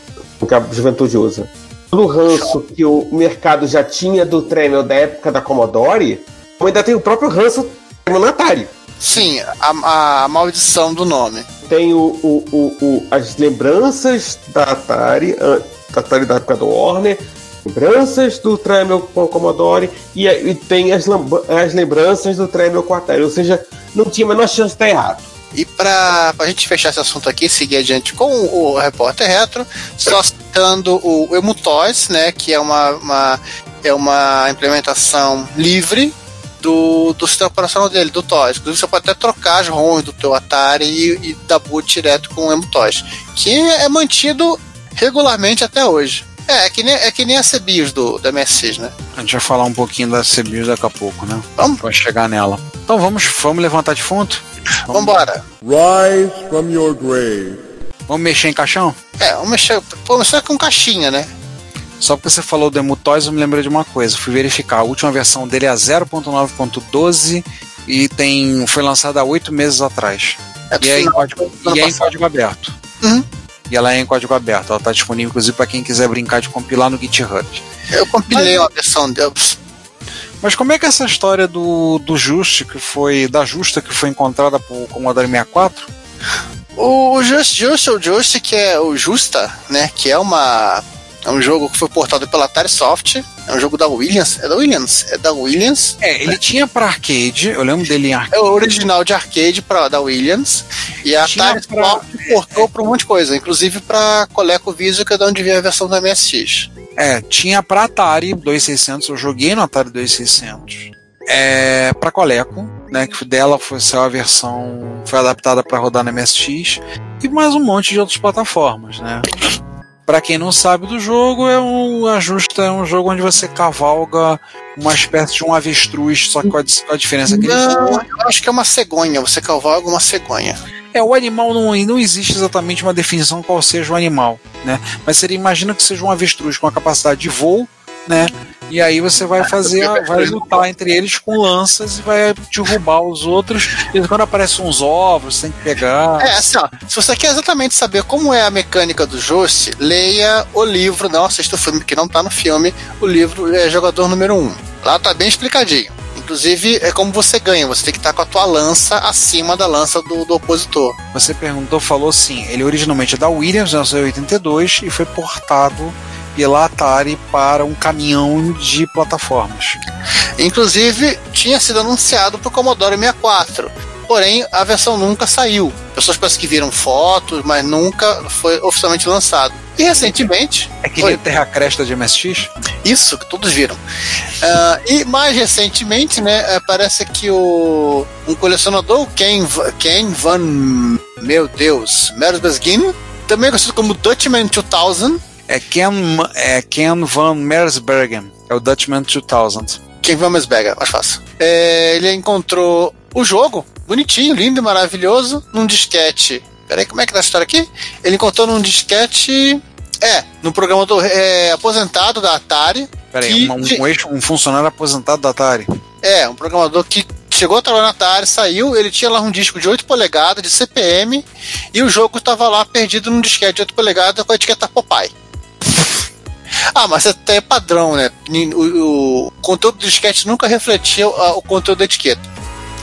que a juventude usa, todo o ranço que o mercado já tinha do Tremel da época da Commodore, ainda tem o próprio ranço do Atari. Sim, a, a maldição do nome. Tem o, o, o, o- as lembranças da Atari, Atari da época do Warner, lembranças do Tremel com a Commodore e, e tem as, as lembranças do Tremel com a Atari. Ou seja, não tinha a menor chance de estar errado. E pra, pra gente fechar esse assunto aqui, seguir adiante com o repórter retro, só citando o Emutoys, né, que é uma, uma- é uma implementação livre do, do sistema operacional dele, do Toys. Inclusive você pode até trocar as ROMs do teu Atari e, e dar boot direto com o Emutoys, que é mantido regularmente até hoje. É, é que nem, é que nem a CBIOS do, da MSX, né? A gente vai falar um pouquinho da CBIOS daqui a pouco, né? Vamos? Vai chegar nela. Então vamos, vamos levantar defunto? Vambora. Rise from your grave. Vamos mexer em caixão? É, vamos mexer, vamos mexer com caixinha, né? Só porque você falou do Emutoys, eu me lembrei de uma coisa. Fui verificar. A última versão dele é a 0.9.12 e tem, foi lançada há oito meses atrás. É E é, em código, e é em código aberto. Uhum. E ela é em código aberto. Ela está disponível, inclusive, para quem quiser brincar de compilar no GitHub. Eu compilei uma versão dele. Mas como é que é essa história do, do Just, que foi. da Justa que foi encontrada por Commodore 64? O Just, Just, o Just, que é o Justa, né? Que é uma. É um jogo que foi portado pela Atari Soft. É um jogo da Williams. É da Williams? É da Williams. É, ele tinha para arcade, eu lembro dele em arcade. É o original de arcade pra, da Williams. E a Tinha Atari pra- Soft portou pra um monte de coisa. Inclusive pra ColecoVision, que é de onde veio a versão da MSX. É, tinha pra Atari 2600, eu joguei no Atari 2600. É, pra Coleco, né, que dela foi saiu a versão, foi adaptada para rodar na MSX e mais um monte de outras plataformas, né. Pra quem não sabe do jogo, é um ajuste, é um jogo onde você cavalga uma espécie de um avestruz, só que com a, diferença que ele Não, voa. eu acho que é uma cegonha. Você cavalga uma cegonha. É, o animal não, não existe exatamente uma definição qual seja o animal, né? Mas seria, imagina que seja um avestruz com a capacidade de voo, né? E aí você vai fazer, [laughs] vai lutar entre eles com lanças e vai derrubar os outros. E quando aparecem uns ovos, você tem que pegar. É, assim, ó, se você quer exatamente saber como é a mecânica do Jost, leia o livro, não assista o filme, que não tá no filme, o livro é Jogador Número 1. Lá tá bem explicadinho. Inclusive, é como você ganha, você tem que estar com a tua lança acima da lança do, do opositor. Você perguntou, falou sim. Ele originalmente é da Williams, 1982, e foi portado pela Atari para um caminhão de plataformas. Inclusive, tinha sido anunciado pro Commodore 64. Porém, a versão nunca saiu. Pessoas parecem que viram fotos, mas nunca foi oficialmente lançado. E recentemente, É que Oi. nem Terra Cresta de MSX? Isso, que todos viram. Ah, e mais recentemente, né, eh, parece que o um colecionador, o Ken, Ken Van, meu Deus, Mersbesgin, também conhecido como Dutchman 2000, É Ken, é Ken van Mersbergen. É o Dutchman 2000. Ken Van Mersberger, mais fácil. Eh, ele encontrou o jogo, bonitinho, lindo e maravilhoso, num disquete. Peraí, como é que tá a história aqui? Ele encontrou num disquete. É, num programador eh, aposentado da Atari. Peraí, que- um, um, ex- um funcionário aposentado da Atari. É, um programador que chegou a trabalhar na Atari, saiu, ele tinha lá um disco de 8 polegadas de CPM e o jogo estava lá perdido num disquete de 8 polegadas com a etiqueta Popeye. Ah, mas até é padrão, né? O, o conteúdo do disquete nunca refletia o, o conteúdo da etiqueta.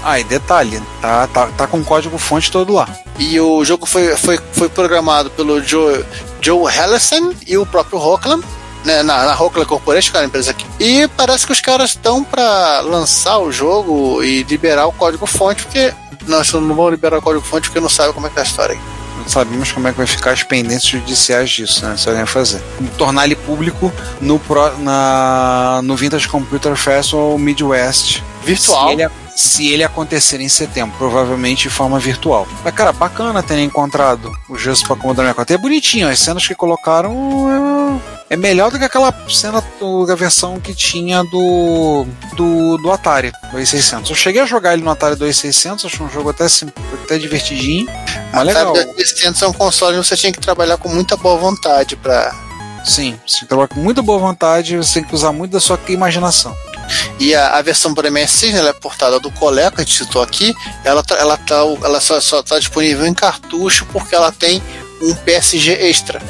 Ah, e detalhe, tá, tá, tá com o código fonte todo lá. E o jogo foi, foi, foi programado pelo Joe, Joe Hellesen e o próprio Rockland, né, na, na Rockland Corporation, que era a empresa aqui. E parece que os caras estão para lançar o jogo e liberar o código fonte, porque nós não vamos liberar o código fonte porque não sabe como é que é a história. Não sabemos como é que vai ficar as pendências judiciais disso, né? Se alguém fazer. Tornar ele público no, pro, na, no Vintage Computer Festival Midwest. Virtual. Se ele, se ele acontecer em setembro, provavelmente de forma virtual. Mas, cara, bacana ter encontrado o gesso para Commodore 64. É bonitinho, as cenas que colocaram é, é melhor do que aquela cena, da versão que tinha do, do, do Atari 2600. Eu cheguei a jogar ele no Atari 2600, achei um jogo até, até divertidinho, mas legal. Atari 2600 é um console que você tinha que trabalhar com muita boa vontade para Sim, você trabalhar com muita boa vontade, você tem que usar muito da sua imaginação. E a, a versão para MSX, né, ela é portada do Coleco, a gente citou aqui, ela, tá, ela, tá, ela só está disponível em cartucho porque ela tem um PSG extra.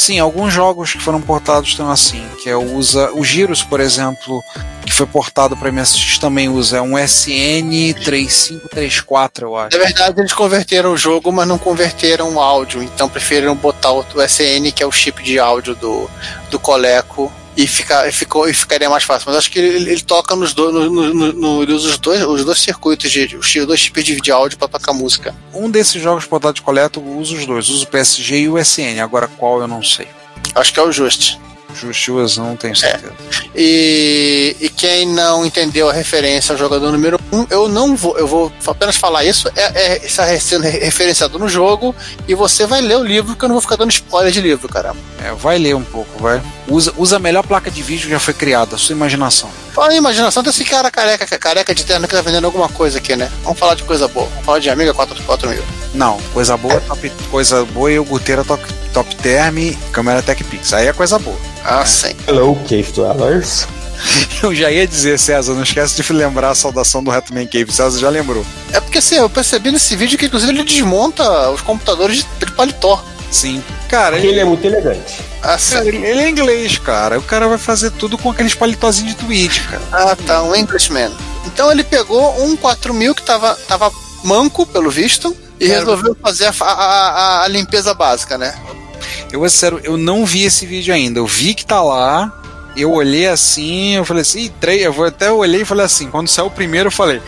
Sim, alguns jogos que foram portados estão assim, que é usa o Giros, por exemplo, que foi portado para MSX também usa. É um SN3534, eu acho. Na verdade, eles converteram o jogo, mas não converteram o áudio, então preferiram botar o SN, que é o chip de áudio do, do Coleco, e, fica, ficou, e ficaria mais fácil. Mas acho que ele, ele toca nos dois, no, no, no, ele usa os dois, os dois circuitos, de, os dois tipos de, de áudio para tocar música. Um desses jogos portados de coleta usa os dois, usa o PSG e o SN, agora qual eu não sei. Acho que é o Just. Justus, não tenho certeza. É. E, e quem não entendeu a referência ao jogador número 1, um, eu não vou, eu vou apenas falar isso, é, é está sendo referenciado no jogo, e você vai ler o livro, que eu não vou ficar dando spoiler de livro, caramba. É, vai ler um pouco, vai. Usa, usa a melhor placa de vídeo que já foi criada, a sua imaginação. Fala em imaginação, tem esse cara careca, careca de terno que tá vendendo alguma coisa aqui, né? Vamos falar de coisa boa. Vamos falar de Amiga 4, mil. Não, coisa boa, é. top, coisa boa e o Guteira top, top Term, câmera Tech Pix. Aí é coisa boa. Ah, sim. Hello, Cave Dwellers. [laughs] Eu já ia dizer, César, não esquece de lembrar a saudação do Hatman Cave. César já lembrou. É porque assim, eu percebi nesse vídeo que inclusive ele desmonta os computadores de, de paletó. Sim. Cara, ele, ele é muito elegante. Ah, cara, ele, ele, é inglês, cara. O cara vai fazer tudo com aqueles paletózinhos de tweet, cara. Ah, tá, um Englishman. Então ele pegou um 4000 que tava, tava manco, pelo visto, e resolveu fazer a, a, a, a limpeza básica, né? Eu, sério, eu não vi esse vídeo ainda. Eu vi que tá lá. Eu olhei assim, eu falei assim, três, eu vou até olhei e falei assim, quando saiu o primeiro, eu falei,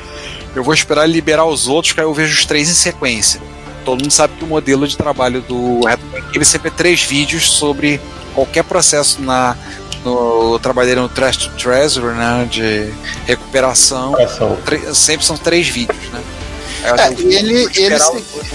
eu vou esperar liberar os outros, que aí eu vejo os três em sequência. Todo mundo sabe que o modelo de trabalho do ele sempre é três vídeos sobre qualquer processo na no trabalho no Trash to Treasure, né, de recuperação. Sempre são três vídeos, né? É, ele, ele,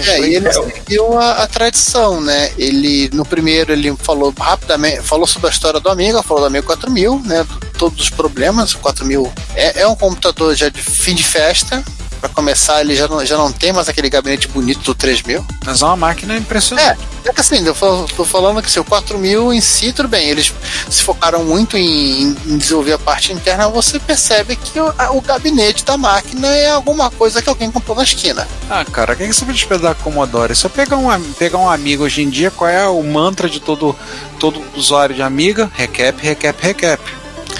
é, ele seguiu a, a, tradição, né? Ele, no primeiro, ele falou rapidamente, falou sobre a história do Amiga, falou do Amiga 4000, né? Todos os problemas, o 4000 é, é um computador já de fim de festa, para começar, ele já não, já não tem mais aquele gabinete bonito do 3000. Mas é uma máquina impressionante. É, é que assim, eu tô falando que se o 4000 em si, tudo bem, eles se focaram muito em, em desenvolver a parte interna, você percebe que o, a, o, gabinete da máquina é alguma coisa que alguém comprou na esquina. Ah, cara, o que, é que você pode esperar da Commodore? Só pegar um, pegar um amigo hoje em dia, qual é o mantra de todo, todo usuário de Amiga? Recap, recap, recap.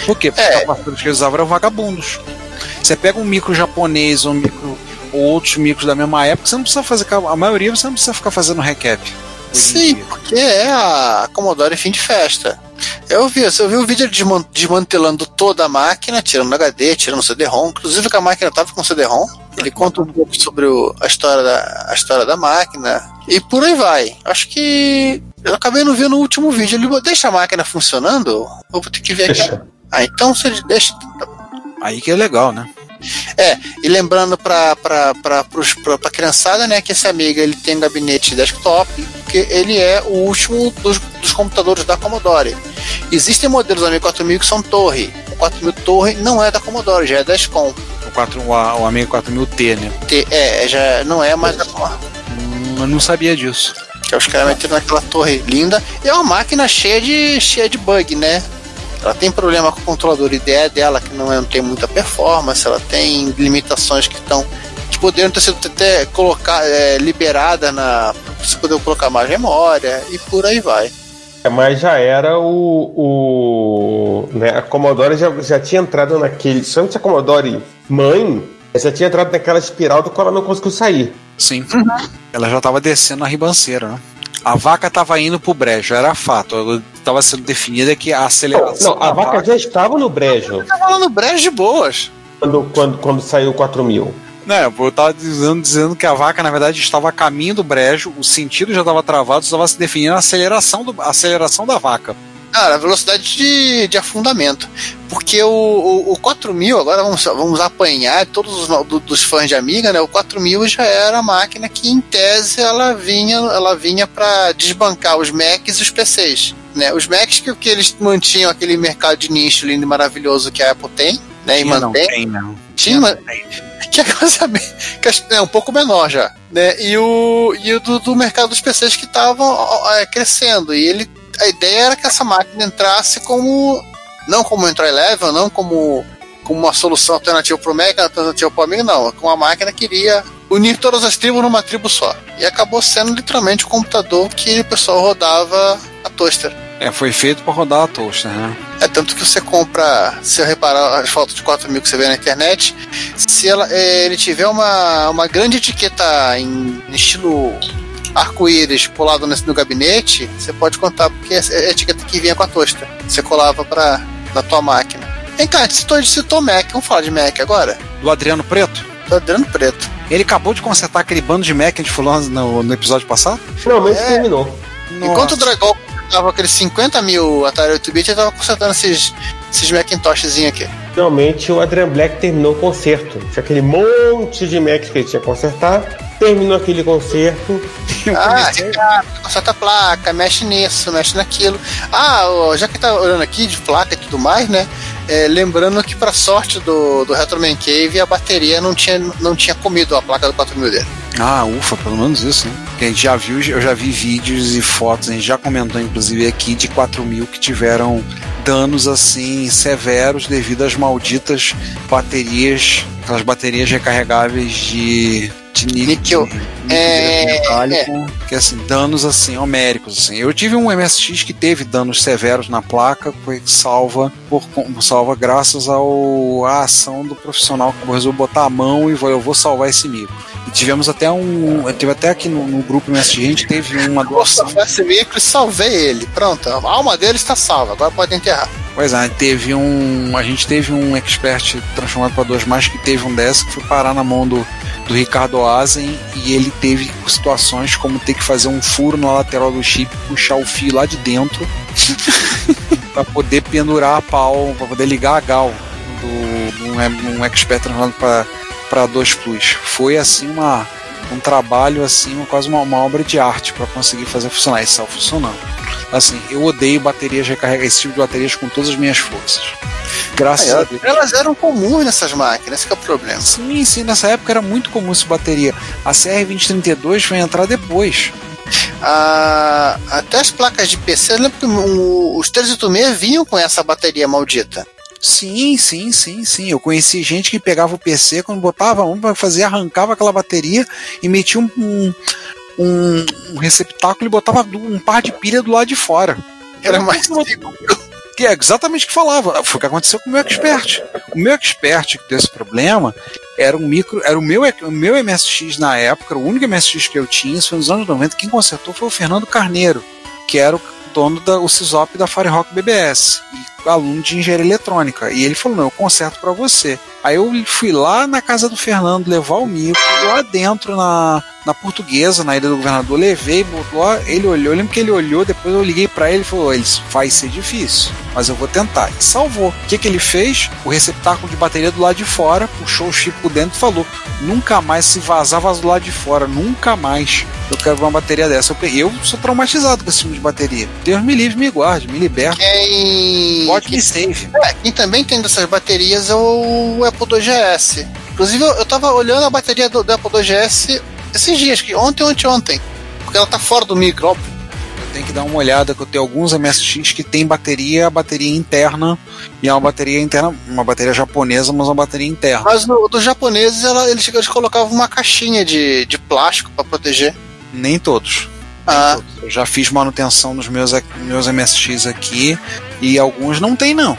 Por quê? Porque é. os que eles usavam eram vagabundos. Você pega um micro japonês ou um micro ou outros micros da mesma época, você não precisa fazer. A maioria você não precisa ficar fazendo recap. Sim, porque é a Commodore fim de festa. Eu vi, eu vi o vídeo desmantelando toda a máquina, tirando HD, tirando o CD-ROM, inclusive que a máquina estava com CD-ROM. Ele conta um pouco sobre o, a, história da, a história da máquina e por aí vai. Acho que eu acabei não vendo no último vídeo. Ele deixa a máquina funcionando? Eu vou ter que ver aqui. Ah, então se ele deixa. Aí que é legal, né? É, e lembrando para a criançada, né, que esse amiga ele tem um gabinete desktop, que ele é o último dos, dos computadores da Commodore. Existem modelos Amiga 4000 que são torre. O 4000 torre não é da Commodore, já é da Escom. O, 4, o, o Amiga 4000T, né? T, é, já não é mais da Eu não sabia disso. Que os caras meteram naquela torre linda. E é uma máquina cheia de, cheia de bug, né? Ela tem problema com o controlador IDE dela, que não, é, não tem muita performance, ela tem limitações que estão. que poderiam ter sido até colocar, é, liberada na. Você poder colocar mais memória e por aí vai. É, mas já era o. o né, a Commodore já, já tinha entrado naquele. Somente a Commodore mãe já tinha entrado naquela espiral do qual ela não conseguiu sair. Sim. Uhum. Ela já estava descendo a ribanceira, né? A vaca estava indo pro brejo, era fato. Estava sendo definida que a aceleração. Não, não a vaca, vaca, já estava no brejo. Estava no brejo de boas. Quando, quando, quando saiu 4 mil. Não, eu estava dizendo, dizendo que a vaca, na verdade, estava a caminho do brejo, o sentido já estava travado, estava se definindo a aceleração, do, a aceleração da vaca. Era a velocidade de, de afundamento. Porque o, o, o 4000, agora vamos, vamos apanhar todos os do- dos fãs de Amiga, né? O 4000 já era a máquina que, em tese, ela vinha, ela vinha para desbancar os Macs e os PCs. Né? Os Macs que, que eles mantinham aquele mercado de nicho lindo e maravilhoso que a Apple tem, né? E Tinha, não, mantém. tem, não. Tinha, mas- [laughs] que é coisa bem- que é um pouco menor já, né? E o, e o do, do mercado dos PCs que estavam é, crescendo. E ele, a ideia era que essa máquina entrasse como não como entrou Eleven, não como como uma solução alternativa para o Mac, alternativa para o Amiga, não. Com a máquina queria unir todas as tribos numa tribo só. E acabou sendo literalmente o computador que o pessoal rodava a toaster. É, foi feito pra rodar a toaster, né? É tanto que você compra, se eu reparar as fotos de 4 mil que você vê na internet, se ela, é, ele tiver uma, uma grande etiqueta em estilo arco-íris colado nesse, no gabinete, você pode contar porque é a etiqueta que vinha com a toaster. Você colava para na tua máquina. Vem cá, a gente citou, citou Mac, vamos falar de Mac agora? Do Adriano Preto. Do Adriano Preto. Ele acabou de consertar aquele bando de Mac que a gente falou no, no episódio passado. Finalmente terminou. Enquanto o Dragon tava aqueles 50 mil Atari 8-bit, ele tava consertando esses, esses Macintoshzinhos aqui. Finalmente o Adrian Black terminou o concerto. Tinha aquele monte de Macs que ele tinha que consertar. Terminou aquele concerto. [laughs] Ah, cara, conserta a placa, mexe nisso, mexe naquilo. Ah, já que tá olhando aqui de placa e tudo mais, né? é, lembrando que, pra sorte do, do Retro Man Cave, a bateria não tinha, não tinha comido a placa do 4000 dele. Ah, ufa, pelo menos isso, né? Porque a gente já viu, eu já vi vídeos e fotos, a gente já comentou inclusive aqui de 4000 que tiveram danos assim severos devido às malditas baterias, aquelas baterias recarregáveis de, de níquel, Níquel. níquel É, metálico, que assim, danos assim homéricos assim. Eu tive um MSX que teve danos severos na placa, foi salva por salva graças ao à ação do profissional que resolveu botar a mão e falou, eu vou salvar esse mico. E tivemos até um. Eu tive até aqui no, no grupo MSG, a gente teve uma Vou doação. salvar esse micro e salvei ele. Pronto, a alma dele está salva, agora pode enterrar. Pois é, teve um. A gente teve um expert transformado para duas mais que teve um dessa que foi parar na mão do, do Ricardo Azen e ele teve situações como ter que fazer um furo na lateral do chip, puxar o fio lá de dentro [laughs] para poder pendurar a pau, para poder ligar a gal do um, um expert transformado para 2 Plus. Foi assim uma um trabalho assim, quase uma, uma obra de arte para conseguir fazer funcionar. Isso estava funcionando. Assim, eu odeio baterias recarregadas, esse tipo de baterias com todas as minhas forças. Graças a Deus. Elas eram comuns nessas máquinas, que é o problema. Sim, sim, nessa época era muito comum essa bateria. A CR2032 foi entrar depois. Ah, até as placas de PC, eu lembro que os 386 vinham com essa bateria maldita. Sim, sim, sim, sim. Eu conheci gente que pegava o PC, quando botava um para fazer, arrancava aquela bateria e metia um, um, um- um receptáculo e botava um par de pilha do lado de fora. Era mais Que é exatamente o que falava. Foi o que aconteceu com o meu expert. O meu expert que deu esse problema era um micro, era o meu, o meu MSX na época, o único MSX que eu tinha, isso foi nos anos 90. Quem consertou foi o Fernando Carneiro, que era o dono da o CISOP da Firerock BBS, e aluno de engenharia eletrônica. E ele falou: Não, eu conserto para você. Aí eu fui lá na casa do Fernando levar o micro, lá dentro na, na portuguesa, na ilha do governador, levei, botou lá, ele olhou, eu lembro que ele olhou, depois eu liguei para ele e falou: ele vai ser difícil, mas eu vou tentar. E salvou. O que, que ele fez? O receptáculo de bateria do lado de fora, puxou o chip por dentro e falou: nunca mais se vazar, vaza do lado de fora, nunca mais. Eu quero ver uma bateria dessa. Eu, eu sou traumatizado com esse tipo de bateria. Deus me livre, me guarde, me liberta. Quem, Pode save. é, quem também tem dessas baterias é o Apple II GS. Inclusive, eu, eu tava olhando a bateria do, do Apple II GS esses dias, que ontem ou anteontem. Porque ela tá fora do micro, óbvio. Eu tenho que dar uma olhada, que eu tenho alguns MSX que tem bateria, bateria interna, e é uma bateria interna, uma bateria japonesa, mas uma bateria interna. Mas no, dos japoneses, ela, eles, eles colocavam uma caixinha de, de plástico para proteger. Nem todos. Ah, Eu já fiz manutenção nos meus, meus MSX aqui, e alguns não tem não.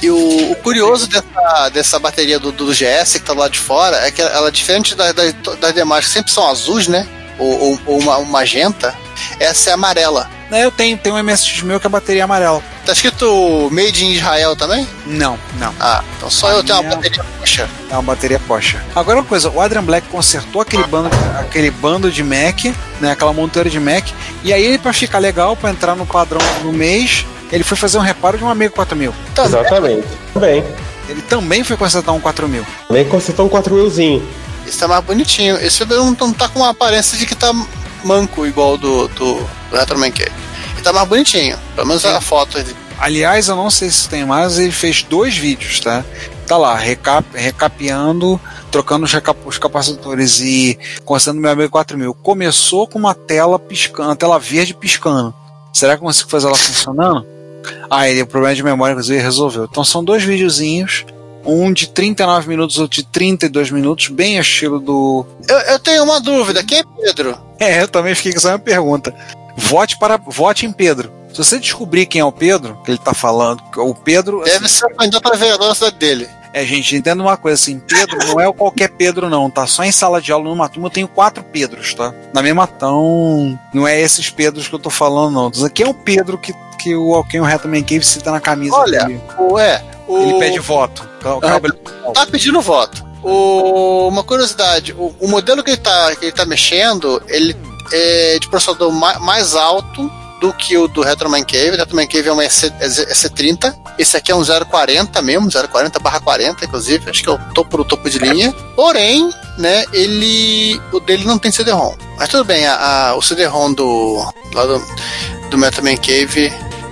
e o, o curioso dessa, dessa bateria do, do GS que tá do lado de fora é que ela, diferente da- da- das demais, que sempre são azuis, né? Ou, ou, ou uma, uma magenta, essa é amarela. É, Eu tenho, tenho um MSX meu que é bateria amarela. Tá escrito Made in Israel também? Não, não. Ah, então só A eu tenho uma minha- bateria roxa. É uma bateria Porsche. Agora uma coisa, o Adrian Black consertou aquele bando, aquele bando de Mac, né, aquela monteira de Mac, e aí para ficar legal, para entrar no padrão do mês, ele foi fazer um reparo de um amigo 4000. Exatamente. Também. Ele também foi consertar um 4000. Também consertou um 4 milzinho. Esse tá mais bonitinho. Esse não, não tá com uma aparência de que tá manco igual do, do, Retroman Cave. Ele tá mais bonitinho. Pelo menos a foto. Ele... Aliás, eu não sei se tem mais, ele fez dois vídeos, tá? Tá lá, recap, recapeando, trocando os, recap, os capacitores e consertando o meu amigo 4000. Começou com uma tela piscando, uma tela verde piscando. Será que eu consigo fazer ela funcionando? Ah, ele o problema de memória, inclusive, resolveu. Então são dois videozinhos, um de 39 minutos, outro de 32 minutos, bem a estilo do. Eu, eu tenho uma dúvida, quem é Pedro? [laughs] É, eu também fiquei com essa mesma pergunta. Vote para vote em Pedro. Se você descobrir quem é o Pedro, que ele tá falando, o Pedro. Deve ser o candidato a cidade dele. É, gente, entenda uma coisa assim, Pedro não é o qualquer Pedro, não, tá? Só em sala de aula, numa turma, eu tenho quatro Pedros, tá? Na mesma tão. Não é esses Pedros que eu tô falando, não. Quem é o Pedro que, que o o Retman Cave cita na camisa Olha, dele? Ué, o... Ele pede voto. Ah, tá pedindo voto. O- uma curiosidade, o, o modelo que ele, tá, que ele tá mexendo, ele é de processador ma- mais alto do que o do Retroman Cave. O Retroman Cave é uma EC, EC30. Esse aqui é um 040 mesmo, 040 barra 40, inclusive. Acho que é o topo do topo de linha. Porém, né, ele. O dele não tem CD-ROM. Mas tudo bem, a, a- o CD-ROM do. Lá do, do Retroman Cave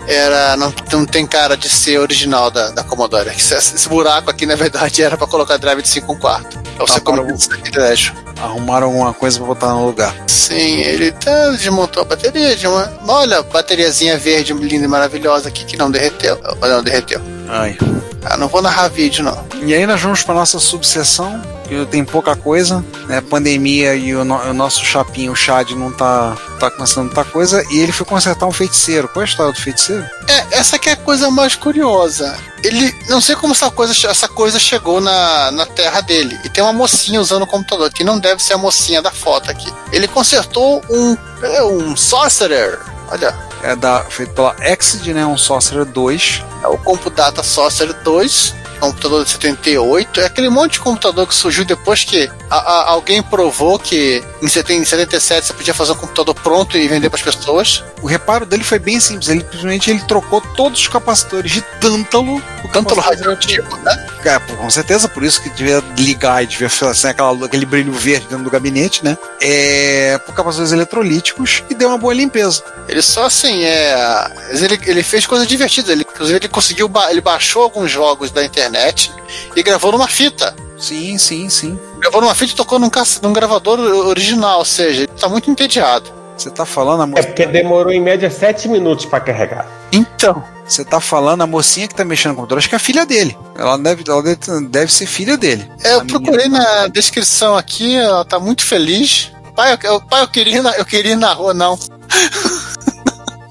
era não, não tem cara de ser original da, da Commodore. Esse, esse buraco aqui, na verdade, [laughs] era para colocar drive de 5 quarto. Pra você para esse privilégio. Arrumaram alguma coisa pra botar no lugar. Sim, ele tá, desmontou a bateria. De uma, olha, bateriazinha verde linda e maravilhosa aqui que não derreteu. Não derreteu. Ai. Ah, não vou narrar vídeo, não. E aí nós vamos para nossa subseção, que tem pouca coisa, né? Pandemia e o, no- o nosso chapinho, o Chad, não tá, tá começando muita coisa, e ele foi consertar um feiticeiro. Qual é a história do feiticeiro? É, essa que é a coisa mais curiosa. Ele, não sei como essa coisa, essa coisa chegou na, na terra dele. E tem uma mocinha usando o computador, que não deve ser a mocinha da foto aqui. Ele consertou um, é, um Sorcerer. Olha, É da, feito pela Exid, né? Um Sorcerer 2. é o CompuData Sorcerer 2. Computador de 78, é aquele monte de computador que surgiu depois que a- a- alguém provou que em 70 em 77 você podia fazer um computador pronto e vender para as pessoas. O reparo dele foi bem simples. Ele simplesmente ele trocou todos os capacitores de Tântalo. Cântalo capacitores radioativo, né? É, com certeza, por isso que devia ligar e devia fazer assim, aquela, aquele brilho verde dentro do gabinete, né? É, por capacitores eletrolíticos e deu uma boa limpeza. Ele só assim, é. Ele, ele fez coisas divertidas. Ele, inclusive, ele conseguiu. ba- Ele baixou alguns jogos da internet e gravou numa fita. Sim, sim, sim. Gravou numa fita e tocou num, num gravador original, ou seja, ele tá muito entediado. Você tá falando a É moça. porque demorou em média 7 minutos pra carregar. Então. Você tá falando a mocinha que tá mexendo no computador, acho que é a filha dele. Ela deve, ela deve, deve ser filha dele. É, eu A procurei na descrição aqui, ela tá muito feliz. Pai, eu, eu- pai, eu queria ir na, eu queria ir na rua, não. [laughs]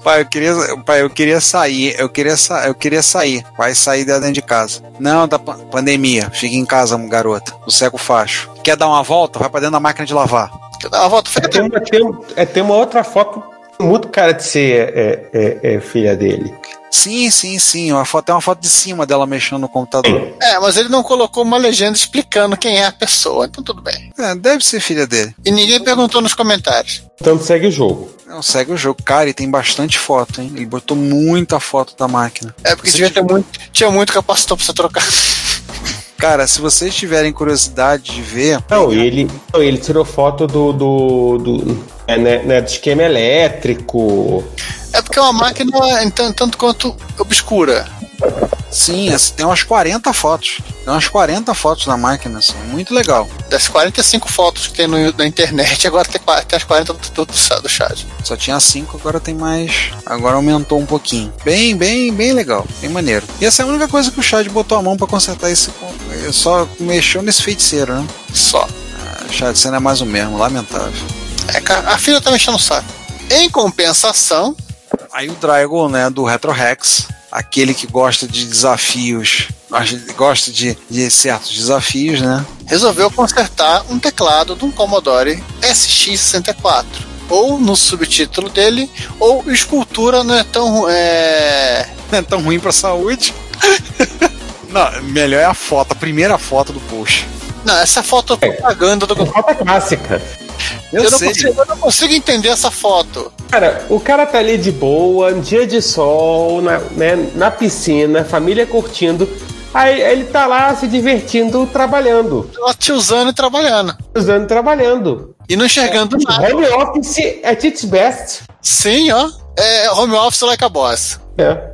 Pai, eu queria, pai, eu queria sair, eu queria, sa eu queria sair. Vai sair de dentro de casa. Não, da pa- pandemia. Fica em casa, garota. Do seco facho. Quer dar uma volta? Vai pra dentro da máquina de lavar. Quer dar uma volta É, feita? tem, uma, tem, um- é, tem uma outra foto muito cara de ser é, é, é, filha dele. Sim, sim, sim. Uma foto, tem uma foto de cima dela mexendo no computador. É, mas ele não colocou uma legenda explicando quem é a pessoa, então tudo bem. É, deve ser filha dele. E ninguém perguntou nos comentários. Então segue o jogo. Não, segue o jogo. Cara, e tem bastante foto, hein? Ele botou muita foto da máquina. É porque ter muito, tinha muito capacitor pra você trocar. [laughs] Cara, se vocês tiverem curiosidade de ver. Não, ele, não, ele tirou foto do, do, do, é, né, né, do esquema elétrico. É porque é uma máquina então, tanto quanto obscura. Sim, essa- tem umas 40 fotos. Tem umas 40 fotos na máquina, assim. Muito legal. Das 45 fotos que tem no, na internet, agora tem, tem as 40 do, do, do, do chat. Só tinha 5, agora tem mais. Agora aumentou um pouquinho. Bem, bem, bem legal. Bem maneiro. E essa é a única coisa que o Chad botou a mão pra consertar esse. Só mexeu nesse feiticeiro, né? Só. Ah, Chad, você não é mais o mesmo. Lamentável. É, a filha tá mexendo o saco. Em compensação, Aí o Dragon, né, do Retro Rex, aquele que gosta de desafios, gosta de, de certos desafios, né? resolveu consertar um teclado de um Commodore SX64. Ou no subtítulo dele, ou escultura não é tão. É... Não é tão ruim pra saúde. [laughs] Não, melhor é a foto, a primeira foto do post. Não, essa foto é propaganda do Foto clássica. Eu, Eu, não sei. consigo, eu não consigo entender essa foto. Cara, o cara tá ali de boa, um dia de sol, na, né, na piscina, família curtindo. Aí ele tá lá se divertindo, trabalhando. Te usando e trabalhando. Usando e trabalhando. E não enxergando nada. Home office at its best. Sim, ó. É home office like a boss. É.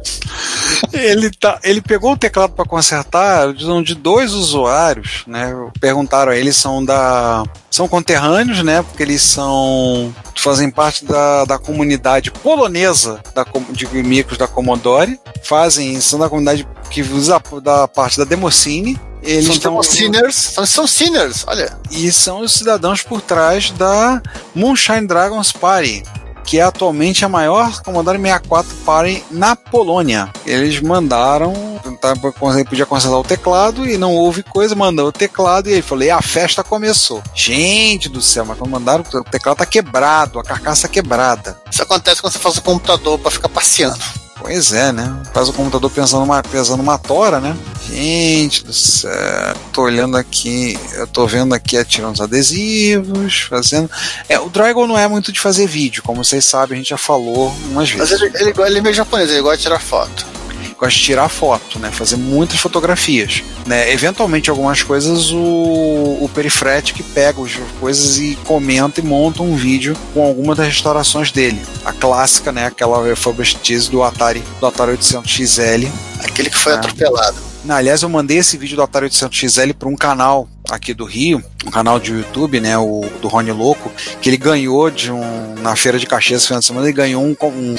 Ele, tá, ele pegou o teclado para consertar de, de dois usuários, né? Perguntaram a ele, são da. São conterrâneos, né? Porque eles são. fazem parte da, da comunidade polonesa da, de micros da Commodore. Fazem. São da comunidade que usa da parte da Democine. Eles são estão sinners, são, são sinners, olha. E são os cidadãos por trás da Moonshine Dragons Party, que é atualmente a maior Commodore 64 Party na Polônia. Eles mandaram, tá, ele podia consertar o teclado e não houve coisa, mandou o teclado e ele falou: e a festa começou. Gente do céu, mas quando mandaram, o teclado tá quebrado, a carcaça quebrada. Isso acontece quando você faz o computador para ficar passeando. Pois é, né? Faz o computador pensando uma, pesando uma tora, né? Gente do céu, tô olhando aqui, eu tô vendo aqui atirando os adesivos, fazendo. É, o Dragon não é muito de fazer vídeo, como vocês sabem, a gente já falou umas vezes. Mas ele, ele, ele é meio japonês, ele gosta de tirar foto gosta de tirar foto, né? Fazer muitas fotografias. Né? Eventualmente, algumas coisas o, o Perifretic pega as coisas e comenta e monta um vídeo com alguma das restaurações dele. A clássica, né? Aquela refurbished do Atari, do Atari 800 XL. Aquele que foi é. atropelado. Não, aliás, eu mandei esse vídeo do Atari 800 XL para um canal aqui do Rio, um canal de YouTube, né, o do Rony Louco, que ele ganhou de um na feira de Caxias final de semana, ele ganhou um, um,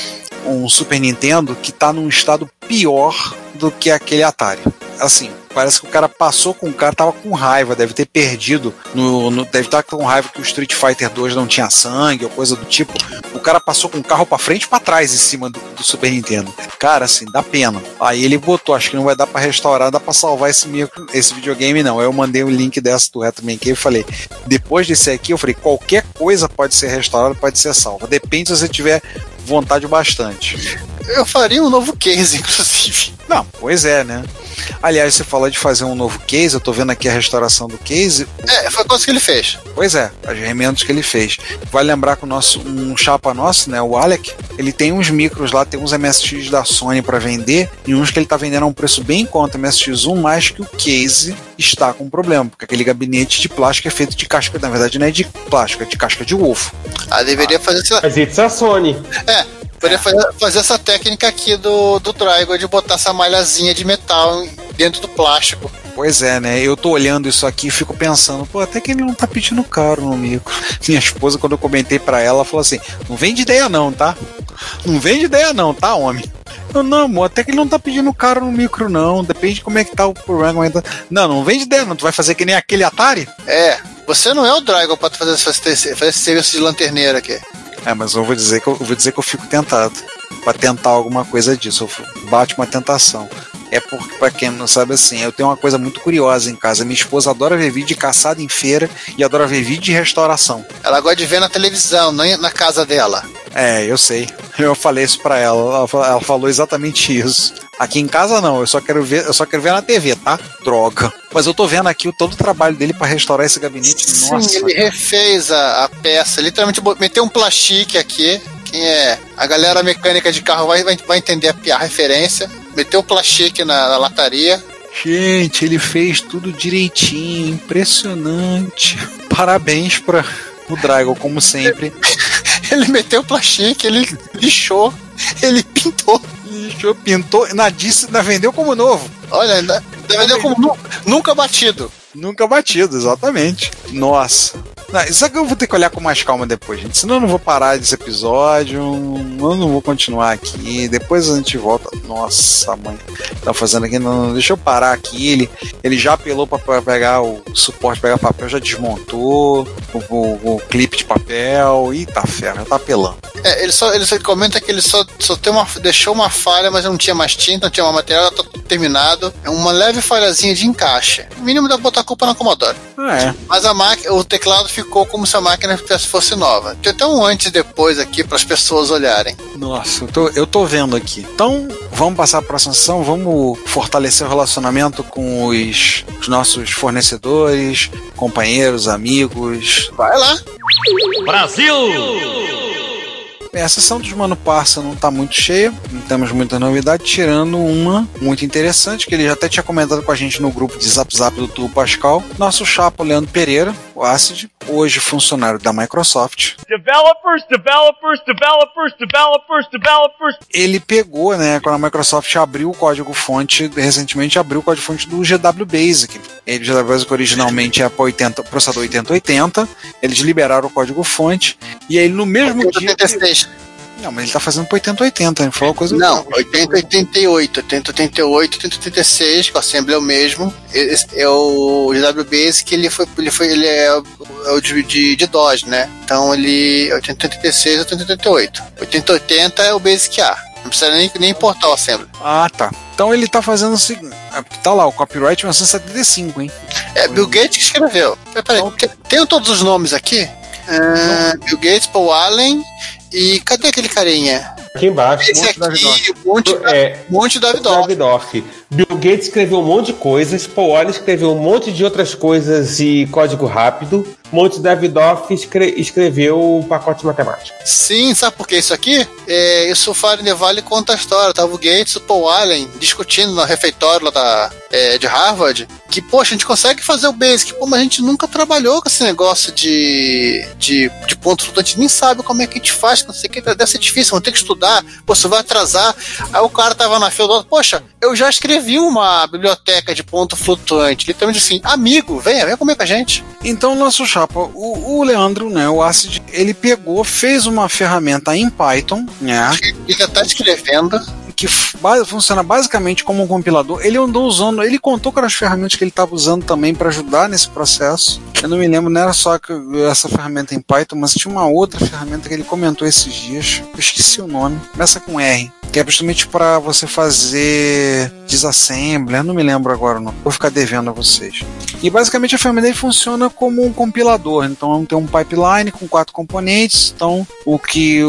um Super Nintendo que está num estado pior do que aquele Atari. Assim, parece que o cara passou com o cara, tava com raiva, deve ter perdido, no, no, deve estar com raiva que o Street Fighter 2 não tinha sangue ou coisa do tipo. O cara passou com o carro para frente e pra trás em cima do, do, Super Nintendo. Cara, assim, dá pena. Aí ele botou, acho que não vai dar para restaurar, dá para salvar esse, micro, esse videogame, não. Aí eu mandei o um link dessa do Retro Man e falei, depois desse aqui, eu falei, qualquer coisa pode ser restaurada, pode ser salva. Depende se você tiver vontade bastante. Eu faria um novo case, [laughs] inclusive. Não, pois é, né? Aliás, você falou de fazer um novo case, eu tô vendo aqui a restauração do case. É, foi a coisa que ele fez. Pois é, as remendos que ele fez. Vai lembrar que o nosso, um chapa nosso, né, o Alec, ele tem uns micros lá, tem uns MSX da Sony para vender, e uns que ele tá vendendo a um preço bem em conta, MSX1, mais que o case está com problema, porque aquele gabinete de plástico é feito de casca, na verdade não é de plástico, é de casca de ovo. Ah, deveria ah. fazer. Mas isso é a Sony. É, Poderia fazer, fazer, essa técnica aqui do, do Trigo de botar essa malhazinha de metal dentro do plástico. Pois é, né? Eu tô olhando isso aqui e fico pensando, pô, até que ele não tá pedindo caro no micro. [laughs] Minha esposa, quando eu comentei para ela, falou assim: não vende ideia não, tá? Não vende ideia não, tá, homem? Eu, não, amor, até que ele não tá pedindo caro no micro, não. Depende de como é que tá o programa. Não, não vende ideia, não. Tu vai fazer que nem aquele Atari? É, você não é o Dragon pra fazer, fazer, fazer esse serviço de lanterneira aqui. É, mas eu vou dizer que eu, eu vou dizer que eu fico tentado para tentar alguma coisa disso. Bate uma tentação. É porque, para quem não sabe assim, eu tenho uma coisa muito curiosa em casa. Minha esposa adora ver vídeo de caçada em feira e adora ver vídeo de restauração. Ela gosta de ver na televisão, não na casa dela. É, eu sei. Eu falei isso pra ela. Ela falou exatamente isso. Aqui em casa não, eu só quero ver, eu só quero ver na TV, tá? Droga. Mas eu tô vendo aqui todo o trabalho dele para restaurar esse gabinete. Sim, Nossa. ele refez a, a peça, literalmente meteu um plastique aqui. Quem é a galera mecânica de carro vai, vai, vai entender a, a referência. Meteu o plastique na, na lataria. Gente, ele fez tudo direitinho, impressionante. Parabéns para o Dragon, como sempre. [laughs] ele meteu o plastique, ele lixou, ele pintou. Lixou, pintou, na disse, na vendeu como novo. Olha, na, vendeu como nu, nunca batido. Nunca batido, exatamente. Nossa. Não, isso aqui eu vou ter que olhar com mais calma depois, gente. Senão eu não vou parar desse episódio. Eu não vou continuar aqui. Depois a gente volta. Nossa, mãe. Tá fazendo aqui. Não, deixa eu parar aqui. Ele, ele já apelou para pegar o suporte, pegar papel, já desmontou o, o, o clipe de papel. e tá ferro, já tá apelando. É, ele só, ele só comenta que ele só, só tem uma, deixou uma falha, mas não tinha mais tinta, não tinha mais material, tá tudo terminado. É uma leve falhazinha de encaixe. O mínimo dá pra botar a culpa na Commodore. É. Mas a máquina, o teclado ficou como se a máquina fosse nova. Tem até um antes e depois aqui para as pessoas olharem. Nossa, eu tô, eu tô vendo aqui. Então, vamos passar para a próxima sessão, vamos fortalecer o relacionamento com os, os nossos fornecedores, companheiros, amigos. Vai lá! Brasil! Bem, a sessão dos Mano Parça não está muito cheia, não temos muita novidade, tirando uma muito interessante, que ele já até tinha comentado com a gente no grupo de Zap Zap do Tubo Pascal. Nosso chapa Leandro Pereira, o Acid, hoje funcionário da Microsoft. Developers, developers, developers, developers, developers. Ele pegou, né, quando a Microsoft abriu o código-fonte, recentemente abriu o código-fonte do GW Basic. Ele, o GW Basic originalmente é para 80, processador 8080, eles liberaram o código-fonte, e aí no mesmo dia... 86. Não, mas ele tá fazendo pro 8080, ele falou coisa Não, 80, 88, 80, 88, 80, 86, que o Assembly é o mesmo. Esse é o GW Basic, ele foi, ele foi, ele é, o- é o de, de, de DOS, né? Então ele 80, 86, 80, 88. 80, 80 é o Basic A. Não precisa nem, nem importar o Assembly. Ah, tá. Então ele tá fazendo o seguinte. Tá lá, o copyright 1975, hein? É Bill Gates que escreveu. Peraí, tem- tenho todos os nomes aqui? Ah, Bill Gates, Paul Allen e cadê aquele carinha? Aqui embaixo. Esse Monte aqui, um monte, É, monte Davidoff. Davidoff. Bill Gates escreveu um monte de coisas, Paul Allen escreveu um monte de outras coisas e código rápido. Monte Davidoff escre- escreveu o pacote matemático. Sim, sabe por que isso aqui? É, isso o the Valley conta a história. Tava o Gates e o Paul Allen discutindo no refeitório lá da, é, de Harvard que, poxa, a gente consegue fazer o Basic, pô, mas a gente nunca trabalhou com esse negócio de, de, de ponto flutuante, a gente nem sabe como é que a gente faz, não sei o que, deve ser difícil, vamos ter que estudar, pô, você vai atrasar. Aí o cara tava na fila do outro, poxa, eu já escrevi uma biblioteca de ponto flutuante, literalmente assim, amigo, venha, venha comer com a gente. Então, nosso chapa, o, o Leandro, né, o Acid, ele pegou, fez uma ferramenta em Python, né, Ele já tá escrevendo, que funciona basicamente como um compilador. Ele andou usando, ele contou com as ferramentas que ele estava usando também para ajudar nesse processo. Eu não me lembro, não era só essa ferramenta em Python, mas tinha uma outra ferramenta que ele comentou esses dias. Eu esqueci o nome. Começa com R. Que é justamente para você fazer disassembly. Eu não me lembro agora, não. Vou ficar devendo a vocês. E basicamente a ferramenta funciona como um compilador. Então tem um pipeline com quatro componentes. Então o que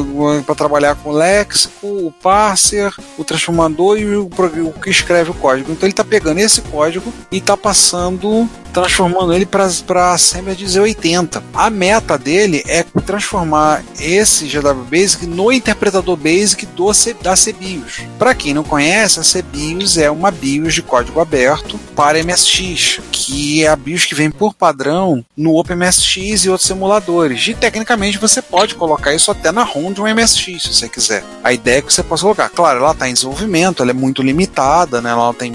para trabalhar com o léxico, o parser, o transformador e o, o que escreve o código. Então ele está pegando esse código e está passando, transformando ele para Assembly de Z80. A meta dele é transformar esse GW Basic no interpretador Basic do da CBIOS. Para quem não conhece, a CBIOS é uma BIOS de código aberto para MSX, que é a BIOS que vem por padrão no OpenMSX e outros simuladores. E tecnicamente você pode colocar isso até na ROM de um MSX, se você quiser. A ideia é que você possa colocar. Claro, ela está em desenvolvimento, ela é muito limitada, né? ela tem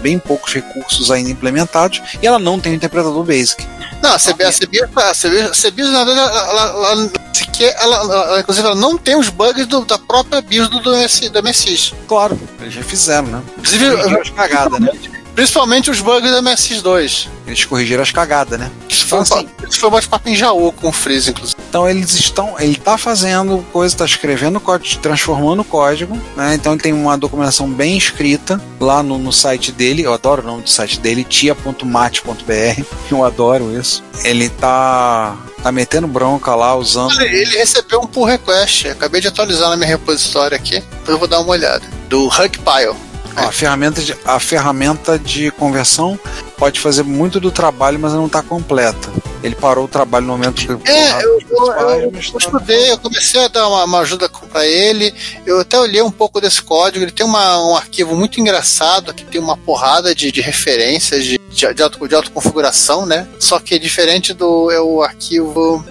bem poucos recursos ainda implementados e ela não tem um interpretador Basic. Não, a CB, a CB, a CB, a CB na verdade, ela, ela, ela, sequer, ela, ela- inclusive, ela não tem os bugs do- da própria BIOS do, do, do MSX. Claro, eles já fizeram, né? Inclusive, Corrigiram as cagadas, né? Principalmente os bugs do MSX2. Eles corrigiram as cagadas, né? Isso foi, Então, pa- isso foi um bate-papo em Jaú com o Freeze, inclusive. Então eles estão, ele está fazendo coisa, está escrevendo código, transformando código, né? Então ele tem uma documentação bem escrita lá no, no site dele. Eu adoro o nome do site dele, tia.mate.br. Eu adoro isso. Ele tá tá metendo bronca lá usando Ele, ele recebeu um pull request. Acabei de atualizar na minha repositória aqui. Depois eu vou dar uma olhada. Do Huckpile. A ferramenta de a ferramenta de conversão pode fazer muito do trabalho, mas não está completa. Ele parou o trabalho no momento que É, eu, eu, eu, eu tá- estudei, eu comecei a dar uma, uma ajuda para ele. Eu até olhei um pouco desse código. Ele tem uma, um arquivo muito engraçado que tem uma porrada de, de referências de, de, de, auto, de autoconfiguração, né? Só que é diferente do é o arquivo.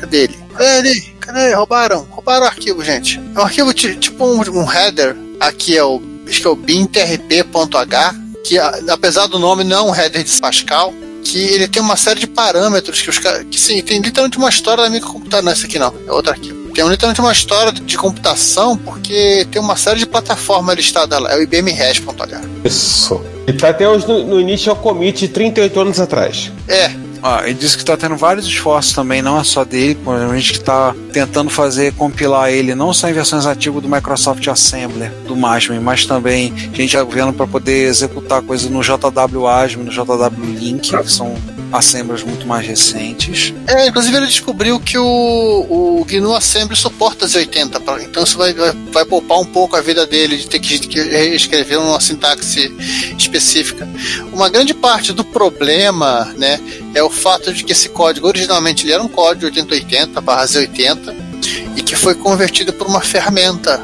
Cadê ele? Cadê ele? Cadê? Roubaram. Roubaram o arquivo, gente. É um arquivo ti- tipo um, um header. Aqui é o. Acho que é o bintrp.h. Que apesar do nome não é um header de Pascal que ele tem uma série de parâmetros que os caras. Que sim, tem literalmente uma história da microcomputação. Não, esse aqui não, é outro arquivo. Tem literalmente uma história de computação, porque tem uma série de plataformas listadas lá. É o IBM Res.h. Isso. Ele tá até hoje no, no Initial Commit 38 anos atrás. É, Ele disse que está tendo vários esforços também, não é só dele, a gente que está tentando fazer compilar ele não só em versões ativas do Microsoft Assembler, do Masmin, mas também gente vendo para poder executar coisas no JW Asm, no JW Link, que são assemblers muito mais recentes. é, inclusive ele descobriu que o, o GNU Assembly suporta Z80, pra- então isso vai, vai, vai poupar um pouco a vida dele de ter que, que escrever uma sintaxe específica. Uma grande parte do problema, né, é o fato de que esse código originalmente ele era um código 8080 barra Z80 e que foi convertida por uma ferramenta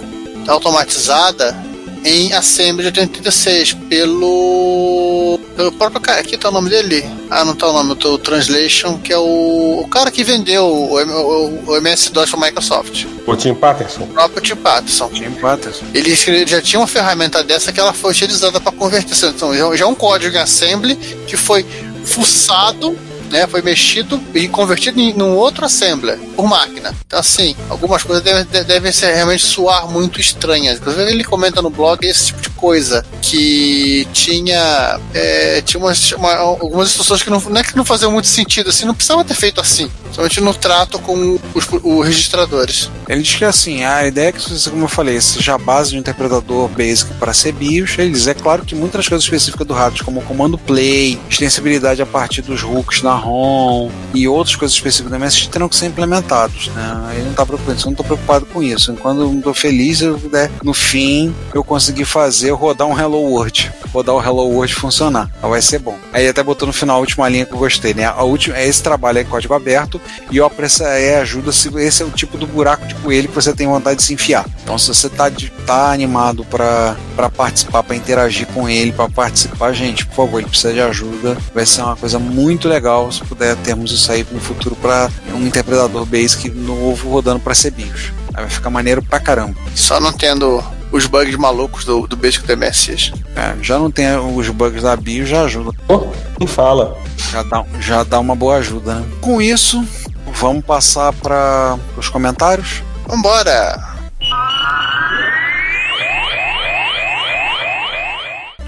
automatizada em Assembly de 86 pelo pelo próprio cara, aqui tá o nome dele? Ah, não tá o nome, o Translation, que é o, o cara que vendeu o, o, o MS-DOS para Microsoft. O Tim Patterson. O próprio Tim Patterson. Tim Patterson. Ele escreve- já tinha uma ferramenta dessa que ela foi utilizada para converter. Então, já, já é um código em Assembly que foi fuçado, né, foi mexido e convertido em um outro assembler por máquina. Então, assim, algumas coisas devem, de- devem ser realmente soar muito estranhas. Inclusive, ele comenta no blog esse tipo de coisa que tinha é, tinha umas, uma- algumas instruções que não, não é que não faziam muito sentido, assim, não precisava ter feito assim. Somente no trato com os, os registradores. Ele diz que assim, a ideia é que, como eu falei, seja a base de um interpretador basic para ser BIOS. Ele diz, é claro que muitas coisas específicas do hardware, como o comando play, extensibilidade a partir dos hooks na ROM e outras coisas específicas do MSX terão que ser implementados. Né? Ele não está preocupado, eu não estou preocupado com isso. Enquanto eu estou feliz, eu, né, no fim eu consegui fazer rodar um Hello World, rodar o Hello World funcionar. Vai ser bom. Aí até botou no final a última linha que eu gostei, né? A última, é esse trabalho aí, código aberto, e eu apreço é ajuda se esse é o tipo do buraco de coelho que você tem vontade de se enfiar. Então, se você tá, de- tá animado para participar, para interagir com ele, para participar, gente, por favor, ele precisa de ajuda. Vai ser uma coisa muito legal se puder termos isso aí no futuro para um interpretador basic novo rodando para ser BIOS. Aí vai ficar maneiro pra caramba. Só não tendo os bugs malucos do, do Basic do MSX. É, já não tem os bugs da BIOS, já ajuda. Oh, quem fala? Já dá, já dá uma boa ajuda, né? Com isso, vamos passar para os comentários. Vambora!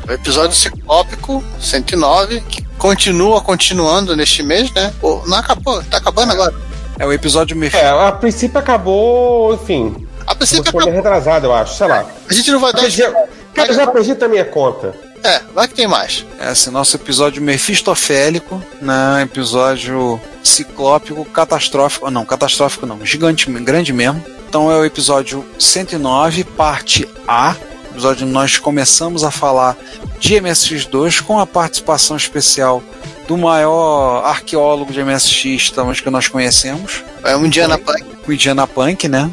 O episódio ciclópico 109, que continua continuando neste mês, né? Pô, não acabou, tá acabando agora. É o episódio me É, a princípio acabou, enfim. A princípio Vou responder acabou. retrasado, eu acho, sei lá. A gente não vai dar. Perdi, cara, eu já perdi também a conta. É, vai que tem mais. É esse nosso episódio mefistofélico, né? Episódio ciclópico, catastrófico. Não, catastrófico não, gigante, grande mesmo. Então é o episódio 109, parte A. Episódio onde nós começamos a falar de MSX2 com a participação especial do maior arqueólogo de MSX que nós conhecemos, É um Indiana Punk. o Indiana Punk, né?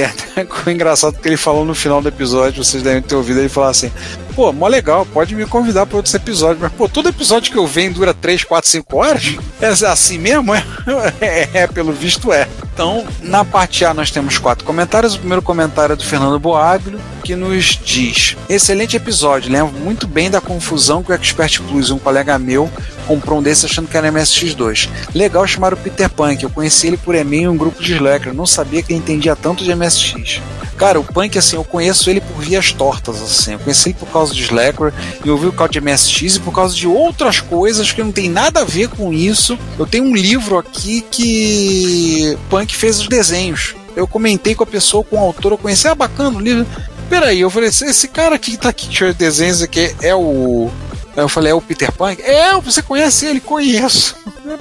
É [laughs] engraçado que ele falou no final do episódio, vocês devem ter ouvido ele falar assim: pô, mó legal, pode me convidar para outros episódios, mas pô, todo episódio que eu venho dura 3, 4, 5 horas? É assim mesmo? É, [laughs] é, é, pelo visto é. Então, na parte A nós temos quatro comentários. O primeiro comentário é do Fernando Boaglio, que nos diz: Excelente episódio, lembro muito bem da confusão que o Expert Plus, um colega meu, comprou um desses achando que era MSX2. Legal chamar o Peter Punk, eu conheci ele por e-mail em um grupo de Slacker, não sabia que ele entendia tanto de MSX. Cara, o Punk, assim, eu conheço ele por vias tortas, assim. Eu conheci ele por causa de Slacker, e eu vi o causa de MSX e por causa de outras coisas que não tem nada a ver com isso. Eu tenho um livro aqui que Punk fez os desenhos. Eu comentei com a pessoa, com o autor, eu conheci, ah, bacana o livro. Peraí, eu falei, esse cara que tá aqui tirando desenhos aqui é o. Eu falei, é o Peter Punk? É, você conhece ele? Conheço.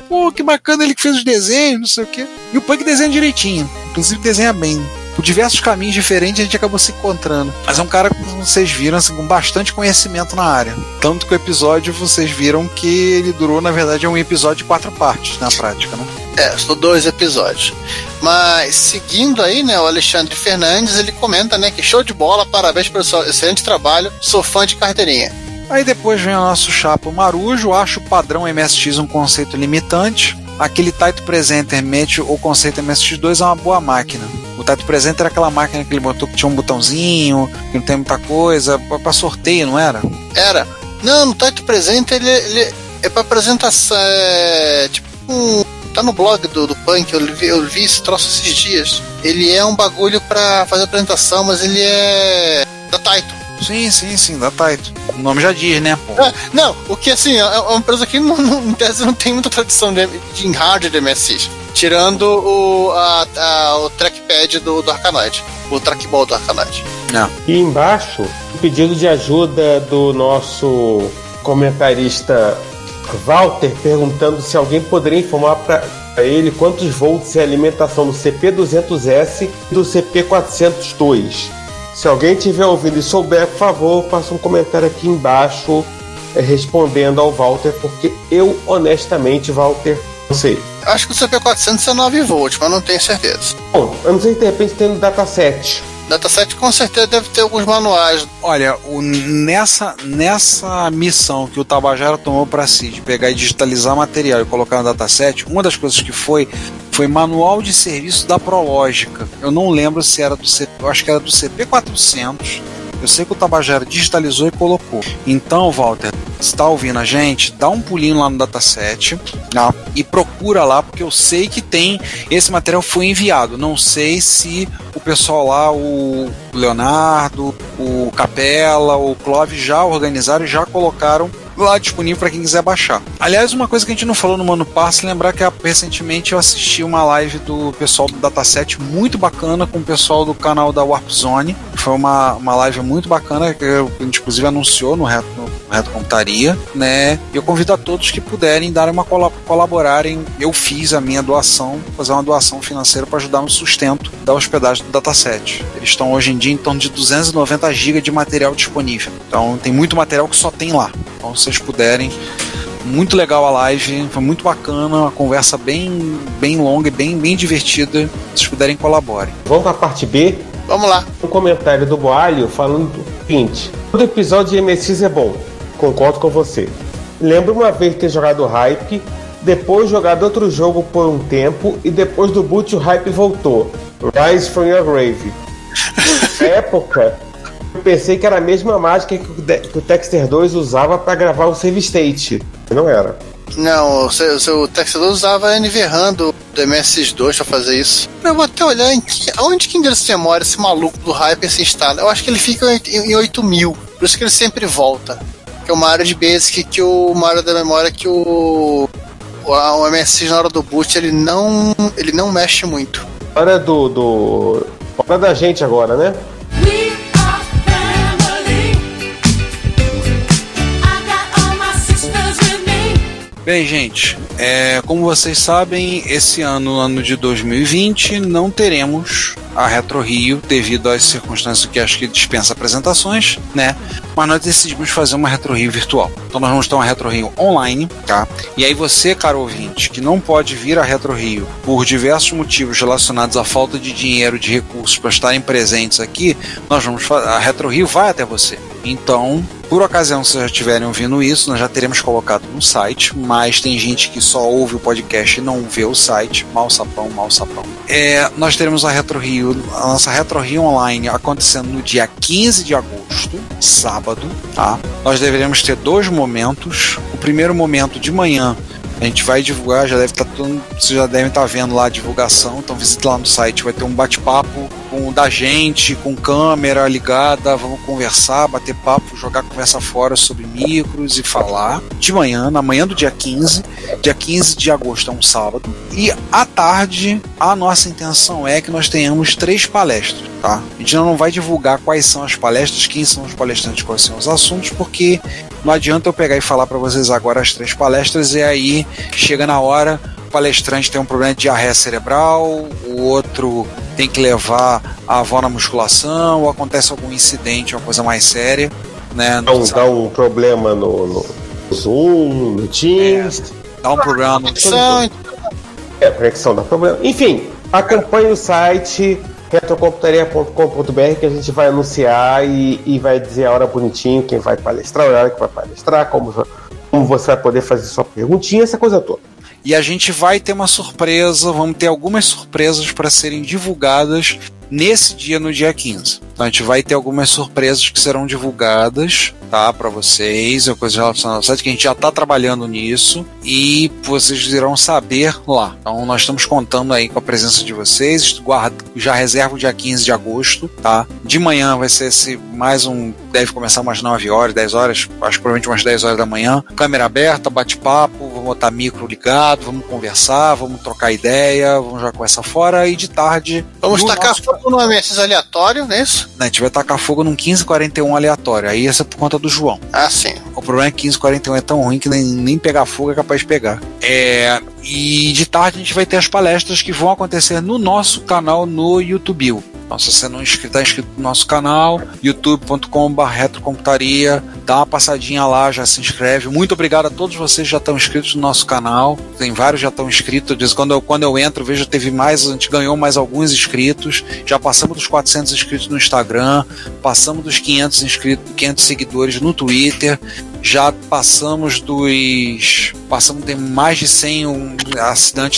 Pô, que bacana ele que fez os desenhos, não sei o quê. E o Punk desenha direitinho. Inclusive desenha bem. Por diversos caminhos diferentes a gente acabou se encontrando. Mas é um cara, como vocês viram, assim, com bastante conhecimento na área. Tanto que o episódio vocês viram que ele durou, na verdade, é um episódio de quatro partes na prática, né? É, são dois episódios. Mas seguindo aí, né, o Alexandre Fernandes, ele comenta, né, que show de bola, parabéns pelo seu excelente trabalho, sou fã de carteirinha. Aí depois vem o nosso chapa Marujo, acho o padrão MSX um conceito limitante. Aquele Taito Presenter mete o conceito MSX2 é uma boa máquina. O Taito Presenter era aquela máquina que ele botou que tinha um botãozinho, que não tem muita coisa, pra sorteio, não era? Era. Não, no Taito Presente ele, ele é pra apresentação. É, tipo, um, tá no blog do, do Punk, eu vi, eu vi esse troço esses dias. Ele é um bagulho pra fazer apresentação, mas ele é da Taito. Sim, sim, sim, da Taito. O nome já diz, né, pô? É, não, o que assim, é é uma empresa que não, não, em tese não tem muita tradição de, de em hardware de MSX. Tirando o, a, a- o trackpad do, do Arcanoid. O trackball do Arcanoid. E embaixo, o pedido de ajuda do nosso comentarista Walter, perguntando se alguém poderia informar para ele quantos volts é a alimentação do CP200S e do CP402. Se alguém tiver ouvido e souber, por favor, faça um comentário aqui embaixo é, respondendo ao Walter, porque eu, honestamente, Walter, não sei. Acho que o CP400 é 9 volts, mas não tenho certeza. Bom, eu não sei se de repente tem no dataset. Dataset com certeza deve ter alguns manuais. Olha, o- nessa, nessa missão que o Tabajara tomou para si, de pegar e digitalizar material e colocar no dataset, uma das coisas que foi foi manual de serviço da Prológica. Eu não lembro se era do CP, eu acho que era do CP400. Eu sei que o Tabajara digitalizou e colocou. Então, Walter, está ouvindo a gente, dá um pulinho lá no dataset tá? e procura lá, porque eu sei que tem. Esse material foi enviado. Não sei se o pessoal lá, o Leonardo, o Capela, o Clove já organizaram e já colocaram lá disponível para quem quiser baixar. Aliás, uma coisa que a gente não falou no Mano Passe, lembrar que recentemente eu assisti uma live do pessoal do Dataset muito bacana com o pessoal do canal da Warp Zone. Foi uma, uma live muito bacana que a gente inclusive anunciou no Reto, no Reto né? Eu convido a todos que puderem dar uma cola- colaborarem. Eu fiz a minha doação, fazer uma doação financeira para ajudar no sustento da hospedagem do Dataset. Eles estão hoje em dia em torno de 290 GB de material disponível. Então tem muito material que só tem lá. Então, vocês puderem, muito legal a live, foi muito bacana, uma conversa bem, bem longa e bem, bem divertida. Se vocês puderem, colaborem. Vamos para a parte B. Vamos lá. Um comentário do Boalho falando o seguinte: todo episódio de MSX é bom, concordo com você. Lembro uma vez ter jogado Hype, depois jogado outro jogo por um tempo e depois do boot o Hype voltou. Rise from Your Grave. [laughs] Na época, eu pensei que era a mesma mágica que o, De- que o Texter 2 usava para gravar o save state. Não era. Não, o seu, seu usava NVRAM do, do MSX2 pra fazer isso. Eu vou até olhar em que, onde que endereço de memória esse maluco do Hyper se instala. Eu acho que ele fica em, em 8000. Por isso que ele sempre volta. Que é uma área de basic que o uma área da memória que o o, a- o MSX na hora do boot ele não ele não mexe muito. Hora do. do... Hora da gente agora, né? Bem, gente, é, como vocês sabem, esse ano, ano de 2020, não teremos a Retro Rio devido às circunstâncias que acho que dispensa apresentações, né? Mas nós decidimos fazer uma Retro Rio virtual. Então nós vamos ter uma Retro Rio online, tá? E aí você, caro ouvinte, que não pode vir à Retro Rio por diversos motivos relacionados à falta de dinheiro, de recursos para estarem presentes aqui, nós vamos a Retro Rio vai até você. Então, por ocasião, se vocês já estiverem ouvindo isso, nós já teremos colocado no site, mas tem gente que só ouve o podcast e não vê o site. Mal sapão, mal sapão. É, nós teremos a Retro Rio, a nossa Retro Rio Online acontecendo no dia 15 de agosto, sábado, tá? Nós deveremos ter dois momentos. O primeiro momento de manhã a gente vai divulgar, já deve estar todo, vocês já devem estar vendo lá a divulgação, então visite lá no site, vai ter um bate-papo com da gente, com câmera ligada, vamos conversar, bater papo, jogar conversa fora sobre micros e falar. De manhã, na manhã do dia 15, dia 15 de agosto é um sábado, e à tarde a nossa intenção é que nós tenhamos três palestras, tá? A gente não vai divulgar quais são as palestras, quem são os palestrantes, quais são os assuntos, porque não adianta eu pegar e falar para vocês agora as três palestras e aí chega na hora, o palestrante tem um problema de diarreia cerebral, o outro tem que levar a avó na musculação, ou acontece algum incidente, uma coisa mais séria, né? Dá um, dá um problema no, no Zoom, no Teams. Dá um problema no São- É, a conexão dá problema. Enfim, acompanhe o site retrocomputaria.com.br que a gente vai anunciar e, e vai dizer a hora bonitinho, quem vai palestrar, a hora que vai palestrar, como, como você vai poder fazer sua perguntinha, essa coisa toda. E a gente vai ter uma surpresa, vamos ter algumas surpresas para serem divulgadas nesse dia, no dia 15. Então a gente vai ter algumas surpresas que serão divulgadas, tá, para vocês, é coisa relacionada ao site que a gente já está trabalhando nisso e vocês irão saber lá. Então nós estamos contando aí com a presença de vocês, guarda, já reserva o dia 15 de agosto, tá? De manhã vai ser esse mais um, deve começar umas 9 horas, 10 horas, acho que provavelmente umas 10 horas da manhã. Câmera aberta, bate-papo, vamos botar micro ligado, vamos conversar, vamos trocar ideia, vamos jogar conversa fora e de tarde Vamos tacar nosso- fogo no MSX aleatório, não é isso? né, a gente vai tacar fogo num 1541 aleatório. Aí essa é por conta do João. Ah, sim. O problema é que 1541 é tão ruim que nem, nem pegar fogo é capaz de pegar. É, e de tarde a gente vai ter as palestras que vão acontecer no nosso canal no YouTube. Então, se você não está inscrito no nosso canal, youtube.com.br retrocomputaria, dá uma passadinha lá, já se inscreve. Muito obrigado a todos vocês que já estão inscritos no nosso canal. Tem vários já estão inscritos. Diz, quando, eu, quando eu entro, vejo teve mais, a gente ganhou mais alguns inscritos. Já passamos dos 400 inscritos no Instagram, passamos dos 500 inscritos, 500 seguidores no Twitter. Já passamos dos. Passamos de mais de 100 um,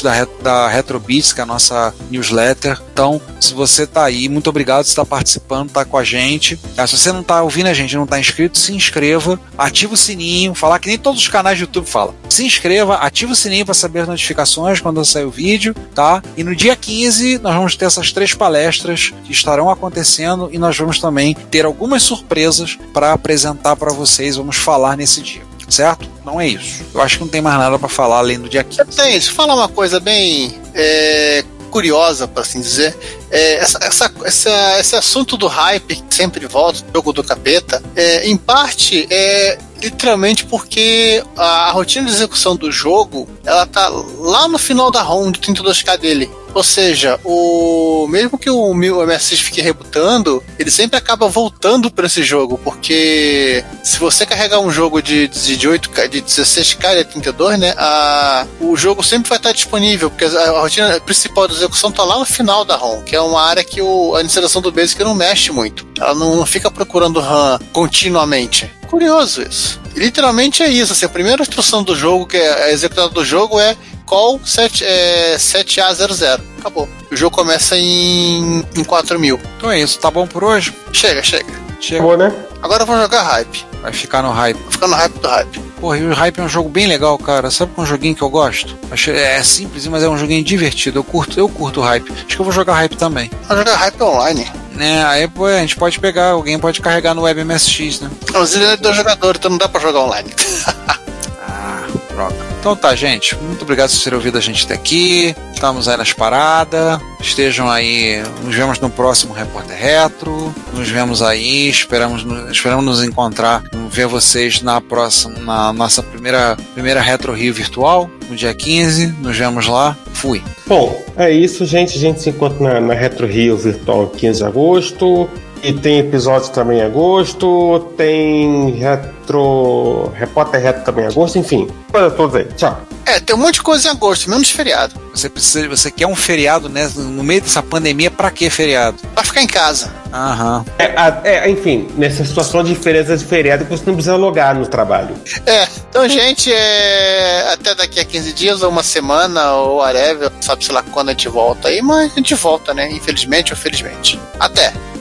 da, da Retrobits, que é a nossa newsletter. Então, se você está aí, muito obrigado por estar participando, tá com a gente. Ah, Se você não está ouvindo a gente, não está inscrito, se inscreva, ativa o sininho, falar que nem todos os canais do YouTube falam. Se inscreva, ativa o sininho para saber as notificações quando sair o vídeo, tá? E no dia 15 nós vamos ter essas três palestras que estarão acontecendo e nós vamos também ter algumas surpresas para apresentar para vocês. Vamos falar nesse dia. Certo? Não é isso. Eu acho que não tem mais nada para falar além do dia 15. Tem, deixa eu falar uma coisa bem é, curiosa, para assim dizer. É, essa, essa, essa- esse assunto do hype que sempre volta, jogo do capeta, é, em parte é literalmente porque a, rotina de execução do jogo ela tá lá no final da ROM de 32K dele. Ou seja, o mesmo que o meu MSX fique rebutando, ele sempre acaba voltando para esse jogo, porque se você carregar um jogo de, de, de 8K, de 16K, de 32, né, a, o jogo sempre vai estar disponível, porque a, a rotina principal da execução tá lá no final da ROM, que é uma área que o, a instalação do Basic não mexe muito. Ela não, não fica procurando RAM continuamente. Curioso isso. Literalmente é isso. Assim, a primeira instrução do jogo, que é a executada do jogo, é call 7, é, 7A00. Acabou. O jogo começa em, em 4000. Então é isso. Tá bom por hoje? Chega, chega. Chega. Acabou, né? Agora eu vou jogar hype. Vai ficar no hype. Vou ficar no hype do hype. Porra, e o Hype é um jogo bem legal, cara. Sabe qual é um joguinho que eu gosto? É simples, mas é um joguinho divertido. Eu curto, eu curto o Hype. Acho que eu vou jogar Hype também. Vou jogar hype online. Né, aí pô, a gente pode pegar, alguém pode carregar no WebMSX, né? Mas ele é dois jogadores, então não dá pra jogar online. [laughs] Ah, droga. Então tá, gente. Muito obrigado por terem ouvido a gente até aqui. Estamos aí nas paradas. Estejam aí. Nos vemos no próximo Repórter Retro. Nos vemos aí. Esperamos, esperamos nos encontrar, ver vocês na próxima, na nossa primeira, primeira Retro Rio virtual, no dia 15. Nos vemos lá. Fui. Bom, é isso, gente. A gente se encontra na, na Retro Rio Virtual 15 de agosto. E tem episódios também em agosto. Tem Retro. Repórter Retro também em agosto. Enfim, para todos aí. Tchau. É, tem um monte de coisa em agosto, menos feriado. Você precisa, você quer um feriado né, no meio dessa pandemia? Pra que feriado? Pra ficar em casa. Aham. É, é, enfim, nessa situação de diferença de feriado que você não precisa logar no trabalho. É, então, gente, é, até daqui a 15 dias, ou uma semana, ou whatever, sabe, sei lá quando a gente volta aí, mas a gente volta, né? Infelizmente ou felizmente. Até!